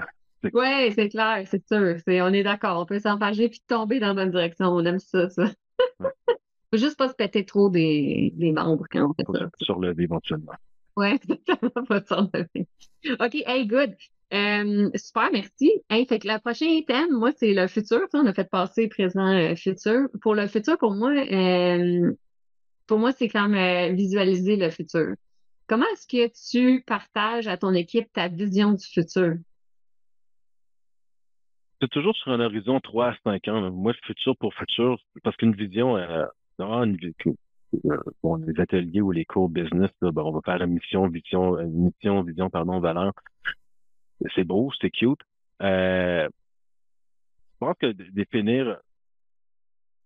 Oui, c'est clair, c'est sûr. on est d'accord. On peut s'enfarger puis tomber dans la bonne direction. On aime ça, ça. Faut juste pas se péter trop des, des membres quand on fait ça. Surlever éventuellement. Ouais, exactement, pas surlever. OK, hey, good. Euh, super, merci. Hey, fait que le prochain thème, moi, c'est le futur. On a fait passer présent, euh, futur. Pour le futur, pour moi, euh, pour moi, c'est quand même visualiser le futur. Comment est-ce que tu partages à ton équipe ta vision du futur? C'est toujours sur un horizon 3 à 5 ans. Moi, futur pour futur, parce qu'une vision, bon, les ateliers ou les cours business, ben, on va faire une mission, vision, mission, vision, pardon, valeur. C'est beau, c'est cute. Euh, je pense que définir,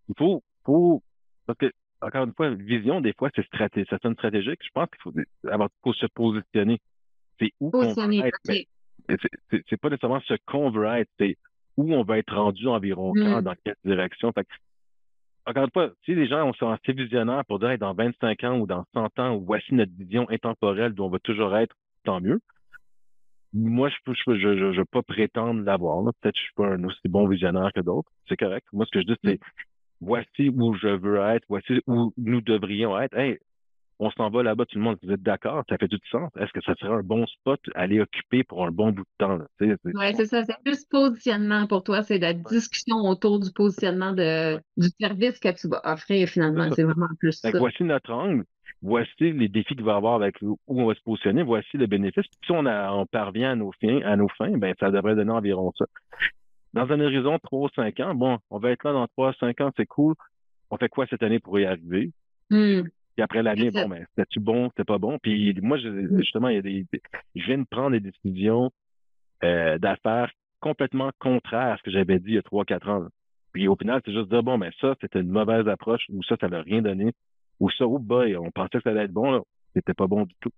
il faut, faut, parce que, encore une fois, vision, des fois, c'est stratégique, ça sonne stratégique. Je pense qu'il faut, avoir, faut se positionner. C'est où on veut être. C'est pas nécessairement ce qu'on veut être, c'est où on va être rendu environ quand, mm. dans quelle direction. Fait encore une fois, si les gens sont assez visionnaires pour dire dans 25 ans ou dans 100 ans, voici notre vision intemporelle d'où on va toujours être, tant mieux. Moi, je ne je, je, pas prétendre l'avoir. Peut-être que je suis pas un aussi bon visionnaire que d'autres. C'est correct. Moi, ce que je dis, c'est voici où je veux être, voici où nous devrions être. Hey, on s'en va là-bas, tout le monde, vous êtes d'accord, ça fait du sens. Est-ce que ça serait un bon spot à aller occuper pour un bon bout de temps? Oui, c'est ça. C'est plus positionnement pour toi. C'est la discussion autour du positionnement de, du service que tu vas offrir finalement. C'est vraiment plus ça. Voici notre angle. Voici les défis qu'il va avoir avec où on va se positionner. Voici le bénéfice. Si on, a, on parvient à nos fins, à nos fins, ben, ça devrait donner environ ça. Dans un horizon 3 ou 5 ans, bon, on va être là dans 3 ou 5 ans, c'est cool. On fait quoi cette année pour y arriver? Hmm. Puis après l'année, bon, mais ben, c'était-tu bon, c'était pas bon? Puis moi, mm. justement, il y a des, je viens de prendre des décisions euh, d'affaires complètement contraires à ce que j'avais dit il y a 3-4 ans. Puis au final, c'est juste dire, bon, mais ben, ça, c'était une mauvaise approche, ou ça, ça n'a rien donné, ou ça, oh boy, on pensait que ça allait être bon, là, c'était pas bon du tout.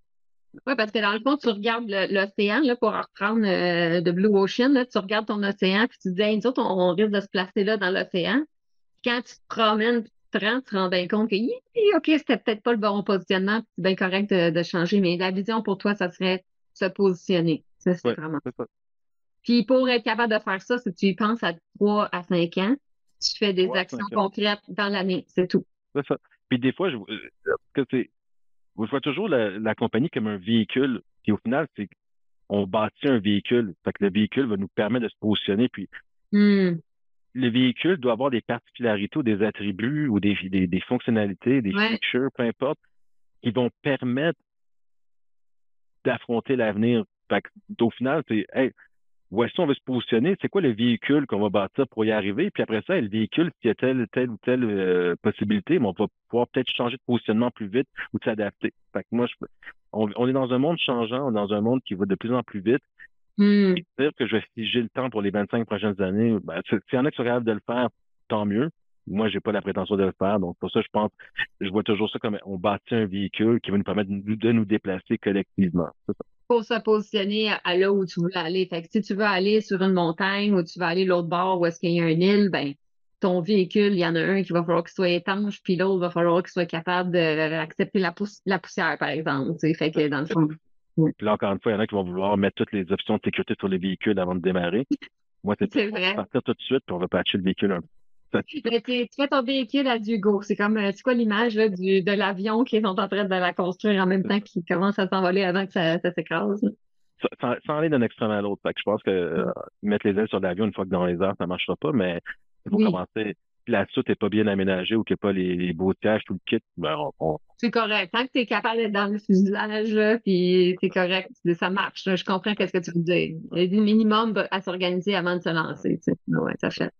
Oui, parce que dans le fond, tu regardes l'océan, là, pour reprendre euh, de Blue Ocean, là, tu regardes ton océan, puis tu te dis, nous autres, on, risque de se placer là dans l'océan. Quand tu te promènes, 30, se rendent bien compte que, OK, c'était peut-être pas le bon positionnement, c'est bien correct de, changer, mais la vision pour toi, ça serait se positionner. C'est vraiment. Ça. Puis pour être capable de faire ça, si tu penses à 3 à 5 ans, tu fais des actions concrètes dans l'année, c'est tout. C'est ça. Puis des fois, je, euh, que vois toujours la, compagnie comme un véhicule. Puis au final, c'est on bâtit un véhicule. Fait que le mmh. véhicule va nous permettre de se positionner. Puis. Mmh le véhicule doit avoir des particularités ou des attributs ou des, des, fonctionnalités, des features, peu importe, qui vont permettre d'affronter l'avenir. Au final, c'est voici on veut se positionner, c'est quoi le véhicule qu'on va bâtir pour y arriver, puis après ça, le véhicule, s'il y a telle, telle ou telle euh, possibilité, on va pouvoir peut-être changer de positionnement plus vite ou s'adapter. Fait que moi, je, on, est dans un monde changeant, on est dans un monde qui va de plus en plus vite. Hmm. Dire que je vais figer le temps pour les 25 prochaines années, ben, s'il y en a qui sont capables de le faire, tant mieux. Moi, j'ai pas la prétention de le faire, donc pour ça, je pense, je vois toujours ça comme on bâtit un véhicule qui va nous permettre de nous déplacer collectivement. Ça pour se positionner à, là où tu veux aller. Fait que si tu veux aller sur une montagne ou tu veux aller l'autre bord où est-ce qu'il y a une île, ben ton véhicule, il y en a un qui va falloir qu'il soit étanche, puis l'autre va falloir qu'il soit capable d'accepter la, la, poussière, par exemple. Fait que dans le fond. Puis là, encore une fois, il y en a qui vont vouloir mettre toutes les options de sécurité sur les véhicules avant de démarrer. Moi, c'est partir tout de suite, puis on va patcher le véhicule un peu. tu, fais ton véhicule à Dugo. C'est comme, euh, c'est quoi l'image de l'avion qui est en train de la construire en même temps qu'il commence à s'envoler avant que ça, s'écrase? Sans, aller d'un extrême à l'autre. je pense que euh, mettre les ailes sur l'avion une fois que dans les airs, ça ne marchera pas, mais il faut commencer. La soute n'est pas bien aménagée ou qu'il n'y a pas les, beaux sièges, tout le kit, ben C'est correct. Tant que tu es capable d'être dans le fuselage, puis c'est correct, ça marche. Je comprends ce que tu veux dire. Il y a un minimum à s'organiser avant de se lancer. Oui, ça fait.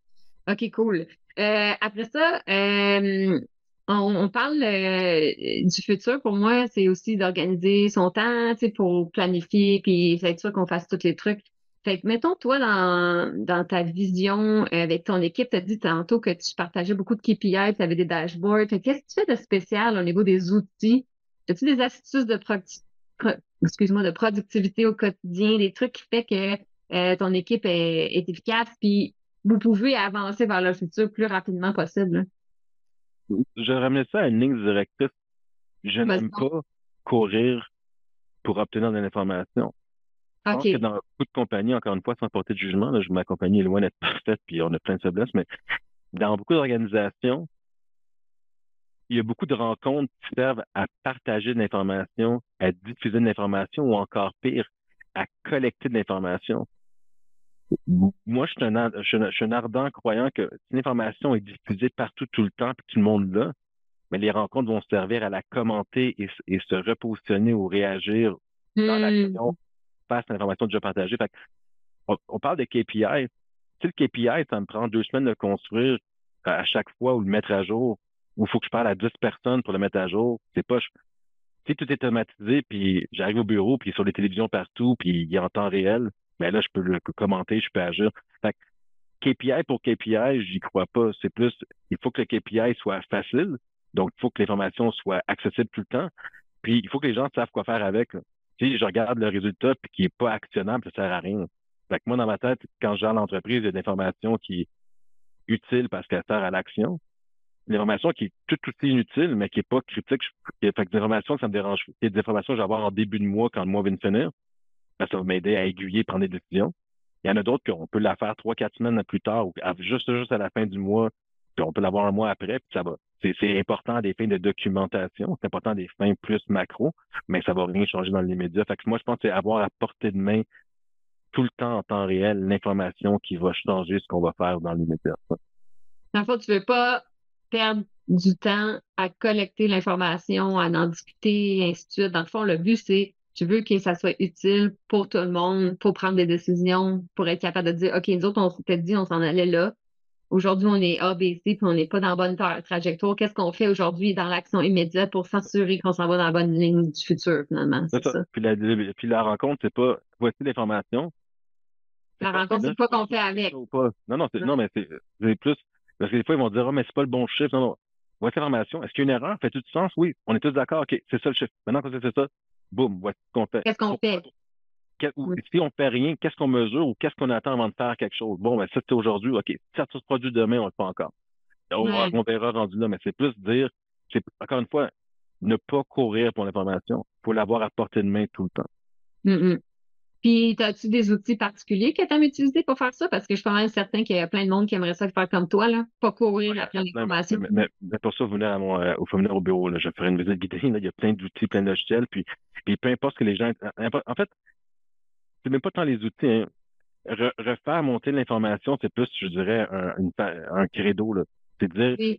OK, cool. Euh, après ça, euh, on, parle euh, du futur. Pour moi, c'est aussi d'organiser son temps, pour planifier, puis être sûr qu'on fasse tous les trucs. Fait que, mettons, toi, dans, dans ta vision avec ton équipe, tu as dit tantôt que tu partageais beaucoup de KPI, tu avais des dashboards. Qu'est-ce que tu fais de spécial au niveau des outils? As-tu des astuces de, excuse-moi, de productivité au quotidien, des trucs qui font que ton équipe est, est efficace, puis vous pouvez avancer vers le futur plus rapidement possible. Je ramène ça à une ligne directrice. Je n'aime pas courir pour obtenir de l'information. Okay. dans beaucoup de compagnies, encore une fois, sans porter de jugement, là, ma compagnie est loin d'être parfaite, puis on a plein de faiblesses, mais dans beaucoup d'organisations, il y a beaucoup de rencontres qui servent à partager de l'information, à diffuser de l'information ou encore pire, à collecter de l'information moi, je suis, un, je, suis un ardent croyant que si l'information est diffusée partout, tout le temps, puis tout le monde là, mais les rencontres vont servir à la commenter et, se repositionner ou réagir dans la l'action. Face l'information déjà partagée. Fait on, parle de KPI. Si le KPI, ça me prend deux semaines de construire à chaque fois ou le mettre à jour, ou il faut que je parle à 10 personnes pour le mettre à jour, c'est pas. Si tout est automatisé, puis j'arrive au bureau, puis sur les télévisions partout, puis il est en temps réel, mais là, je peux le commenter, je peux agir. Fait KPI pour KPI, j'y crois pas. C'est plus, il faut que le KPI soit facile. Donc, il faut que l'information soit accessible tout le temps. Puis, il faut que les gens savent quoi faire avec. Si je regarde le résultat puis qui est pas actionnable, ça sert à rien. Fait que moi, dans ma tête, quand je gère l'entreprise, il y a de l'information qui est utile parce qu'elle sert à l'action. L'information qui est tout aussi inutile, mais qui est pas critique. Fait que l'information, ça me dérange. Des informations que je vais avoir en début de mois quand le mois vient de finir ça va m'aider à aiguiller, prendre des décisions. Il y en a d'autres qu'on peut la faire trois, quatre semaines plus tard ou juste, juste à la fin du mois Puis on peut l'avoir un mois après, puis ça va. C'est important à des fins de documentation, c'est important à des fins plus macro, mais ça va rien changer dans l'immédiat. Fait que moi, je pense que c'est avoir à portée de main tout le temps en temps réel l'information qui va changer ce qu'on va faire dans l'immédiat. Dans le fond, tu veux pas perdre du temps à collecter l'information, à en discuter, et ainsi de suite. Dans le fond, le but, c'est tu veux que ça soit utile pour tout le monde, pour prendre des décisions, pour être capable de dire, OK, nous autres, on s'était dit, on s'en allait là. Aujourd'hui, on est ABC, puis on n'est pas dans la bonne trajectoire. Qu'est-ce qu'on fait aujourd'hui dans l'action immédiate pour s'assurer qu'on s'en va dans la bonne ligne du futur, finalement? C'est ça. Puis, la, puis la rencontre, c'est pas voici l'information. La rencontre, c'est pas qu'on fait avec. Non, non, non, mais c'est plus. Parce que des fois, ils vont dire, oh, mais c'est pas le bon chiffre. Non, non. Voici l'information. Est-ce qu'il y a une erreur? Fait tout du sens? Oui. On est tous d'accord. OK, c'est ça le chiffre. Maintenant que c'est ça, boum, voici ce qu'on fait. Qu'est-ce qu'on fait? Si on fait rien, qu'est-ce qu'on mesure ou qu'est-ce qu'on attend avant de faire quelque chose? Bon, ben, ça, c'est aujourd'hui. OK. Si ça se produit demain, on le fait encore. On, verra rendu là, mais c'est plus dire, c'est encore une fois, ne pas courir pour l'information. Il faut l'avoir à portée de main tout le temps. Mm Puis, as-tu des outils particuliers que tu as utilisés pour faire ça? Parce que je suis quand même certain qu'il y a plein de monde qui aimerait ça faire comme toi, là. Pas courir après l'information. Mais, pour ça, venez, à mon, euh, au bureau, là. Je ferai une visite guidée, Il y a plein d'outils, plein de logiciels. Puis, puis peu importe ce que les gens. En fait, c'est même pas tant les outils. Hein. refaire monter l'information, c'est plus, je dirais, un, un credo. C'est dire.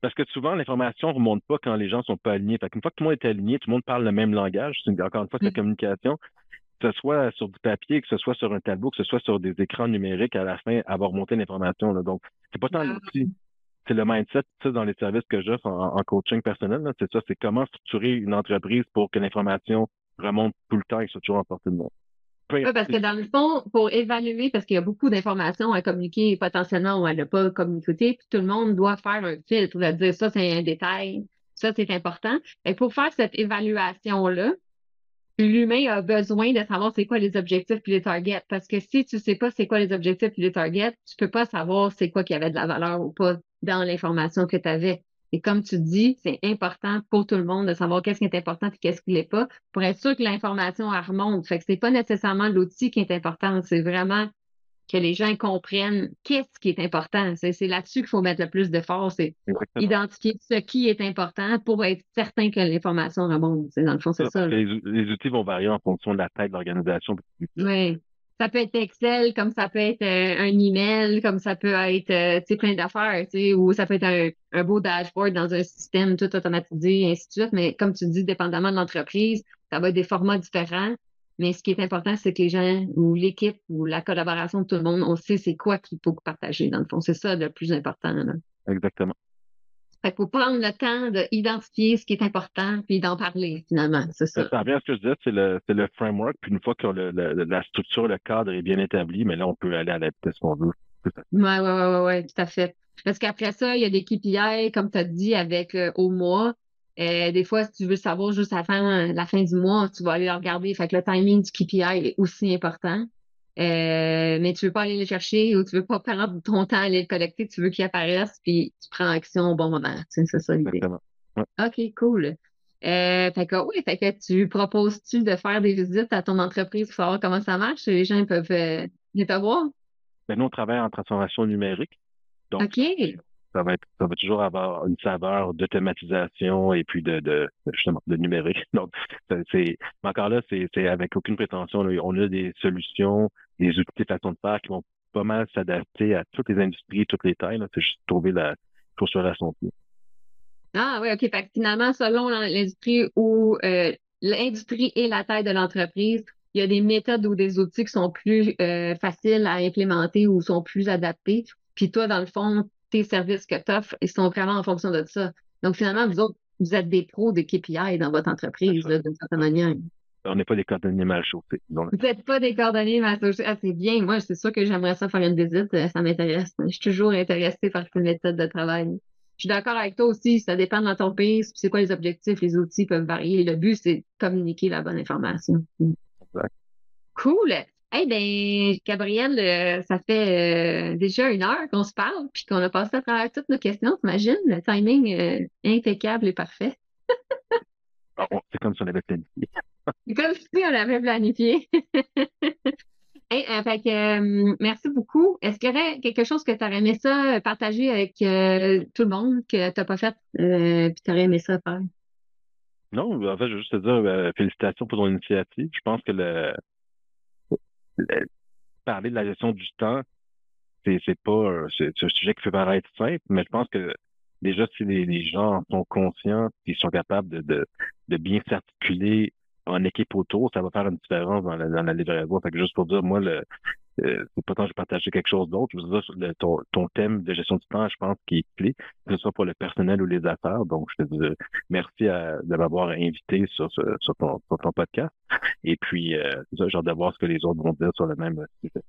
Parce que souvent, l'information ne remonte pas quand les gens sont pas alignés. Fait qu'une fois que tout le monde est aligné, tout le monde parle le même langage. Encore une fois, c'est la mm. communication. Que ce soit sur du papier, que ce soit sur un tableau, que ce soit sur des écrans numériques, à la fin, avoir monté l'information. Donc, c'est pas tant l'outil c'est le mindset ça, dans les services que j'offre en, coaching personnel. C'est ça, c'est comment structurer une entreprise pour que l'information remonte tout le temps et soit toujours en portée de moi. Oui, parce que dans le fond, pour évaluer, parce qu'il y a beaucoup d'informations à communiquer potentiellement ou à ne pas communiquer, puis tout le monde doit faire un filtre, de dire ça, c'est un détail, ça, c'est important. Et pour faire cette évaluation-là, l'humain a besoin de savoir c'est quoi les objectifs et les targets. Parce que si tu sais pas c'est quoi les objectifs et les targets, tu peux pas savoir c'est quoi qui avait de la valeur ou pas dans l'information que tu avais. Et comme tu dis, c'est important pour tout le monde de savoir qu'est-ce qui est important et qu'est-ce qui l'est pas pour être sûr que l'information remonte. Fait que c'est pas nécessairement l'outil qui est important, c'est vraiment que les gens comprennent qu'est-ce qui est important. C'est là-dessus qu'il faut mettre le plus de force, c'est identifier ce qui est important pour être certain que l'information remonte. Dans le fond, c'est ça. Les, les, outils vont varier en fonction de la taille de l'organisation. Oui. Ça peut être Excel, comme ça peut être euh, un email, comme ça peut être euh, plein d'affaires, ou ça peut être un, beau dashboard dans un système tout automatisé, et ainsi de suite. Mais comme tu dis, dépendamment de l'entreprise, ça va être des formats différents. Mais ce qui est important, c'est que les gens ou l'équipe ou la collaboration de tout le monde, on sait c'est quoi qu'il faut partager, dans le fond. C'est ça le plus important. Exactement. Fait faut prendre le temps d'identifier ce qui est important puis d'en parler, finalement. C'est ça. Ça revient à ce que je disais, c'est le, le, framework. Puis une fois que le, la structure, le cadre est bien établi, mais là, on peut aller à la vitesse qu'on veut. Oui, oui, oui, ouais, tout à fait. Parce qu'après ça, il y a des KPI, comme tu as dit, avec euh, au mois. Euh, des fois, si tu veux savoir juste à la fin, la fin du mois, tu vas aller regarder. Fait que le timing du KPI est aussi important. Euh, mais tu veux pas aller le chercher ou tu veux pas prendre ton temps à aller le collecter, tu veux qu'il apparaisse, puis tu prends action au bon moment. C'est ça l'idée. OK, cool. Euh, fait que oui, fait que tu proposes-tu de faire des visites à ton entreprise pour savoir comment ça marche? Les gens peuvent euh, venir te voir? Ben, nous, on travaille en transformation numérique. Donc, OK ça va être, ça va toujours avoir une saveur d'automatisation et puis de, de, justement, de numérique. Donc, c'est, encore là, c'est, avec aucune prétention. On a des solutions, des outils de façon de faire qui vont pas mal s'adapter à toutes les industries, toutes les tailles. C'est juste trouver la chaussure à son pied. Ah oui, OK. Fait que finalement, selon l'industrie ou euh, l'industrie et la taille de l'entreprise, il y a des méthodes ou des outils qui sont plus euh, faciles à implémenter ou sont plus adaptés. Puis toi, dans le fond, tes services que tu offres, ils sont vraiment en fonction de ça. Donc, finalement, vous autres, vous êtes des pros des KPI dans votre entreprise, d'une certaine manière. On n'est pas des cordonniers mal chauffés. Vous n'êtes pas des cordonniers mal chauffés. Ah, c'est bien. Moi, c'est sûr que j'aimerais ça faire une visite. Euh, ça m'intéresse. Je suis toujours intéressée par cette méthode de travail. Je suis d'accord avec toi aussi. Ça dépend de l'entreprise. C'est quoi les objectifs? Les outils peuvent varier. Le but, c'est de communiquer la bonne information. Exact. Cool. Eh bien, Gabriel, euh, ça fait euh, déjà une heure qu'on se parle, puis qu'on a passé à travers toutes nos questions. T'imagines, le timing euh, impeccable et parfait. Ah, c'est comme si on avait planifié. c'est comme si on l'avait planifié. Euh, fait que, merci beaucoup. Est-ce qu'il y aurait quelque chose que tu aurais aimé ça partager avec tout le monde que tu n'as pas fait et tu aurais aimé ça faire? Non, en fait, je veux juste te dire félicitations pour ton initiative. Je pense que le, parler de la gestion du temps, c'est pas c'est un sujet qui peut paraître simple, mais je pense que déjà si les, gens sont conscients, qu'ils sont capables de, de, bien s'articuler en équipe autour, ça va faire une différence dans la, dans la livraison. Fait que juste pour dire, moi, le, euh, c'est pas tant que je partager quelque chose d'autre. Je veux dire, ton, thème de gestion du temps, je pense qu'il est clé, que ce soit pour le personnel ou les affaires. Donc, je te dis merci de m'avoir invité sur, ton, podcast. Et puis, euh, ça, hâte de voir ce que les autres vont dire sur le même sujet.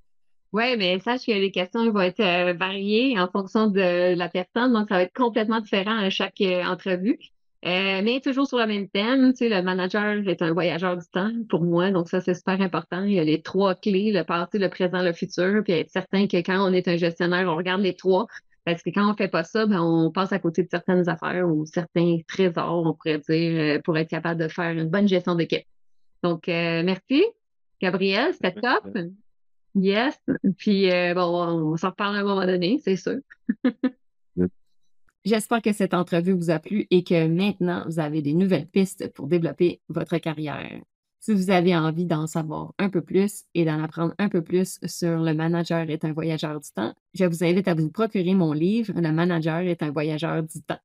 Oui, mais sache que les questions vont être euh, variées en fonction de la personne, donc ça va être complètement différent à chaque euh, entrevue. Euh, mais toujours sur le même thème, tu sais, le manager est un voyageur du temps pour moi, donc ça c'est super important. Il y a les trois clés, le passé, le présent, le futur, puis être certain que quand on est un gestionnaire, on regarde les trois, parce que quand on fait pas ça, ben, on passe à côté de certaines affaires ou certains trésors, on pourrait dire, pour être capable de faire une bonne gestion d'équipe. Donc, merci, Gabriel, c'était top. Yes. Puis, euh, bon, on s'en reparle à un moment donné, c'est sûr. J'espère que cette entrevue vous a plu et que maintenant, vous avez des nouvelles pistes pour développer votre carrière. Si vous avez envie d'en savoir un peu plus et d'en apprendre un peu plus sur Le manager est un voyageur du temps, je vous invite à vous procurer mon livre Le manager est un voyageur du temps.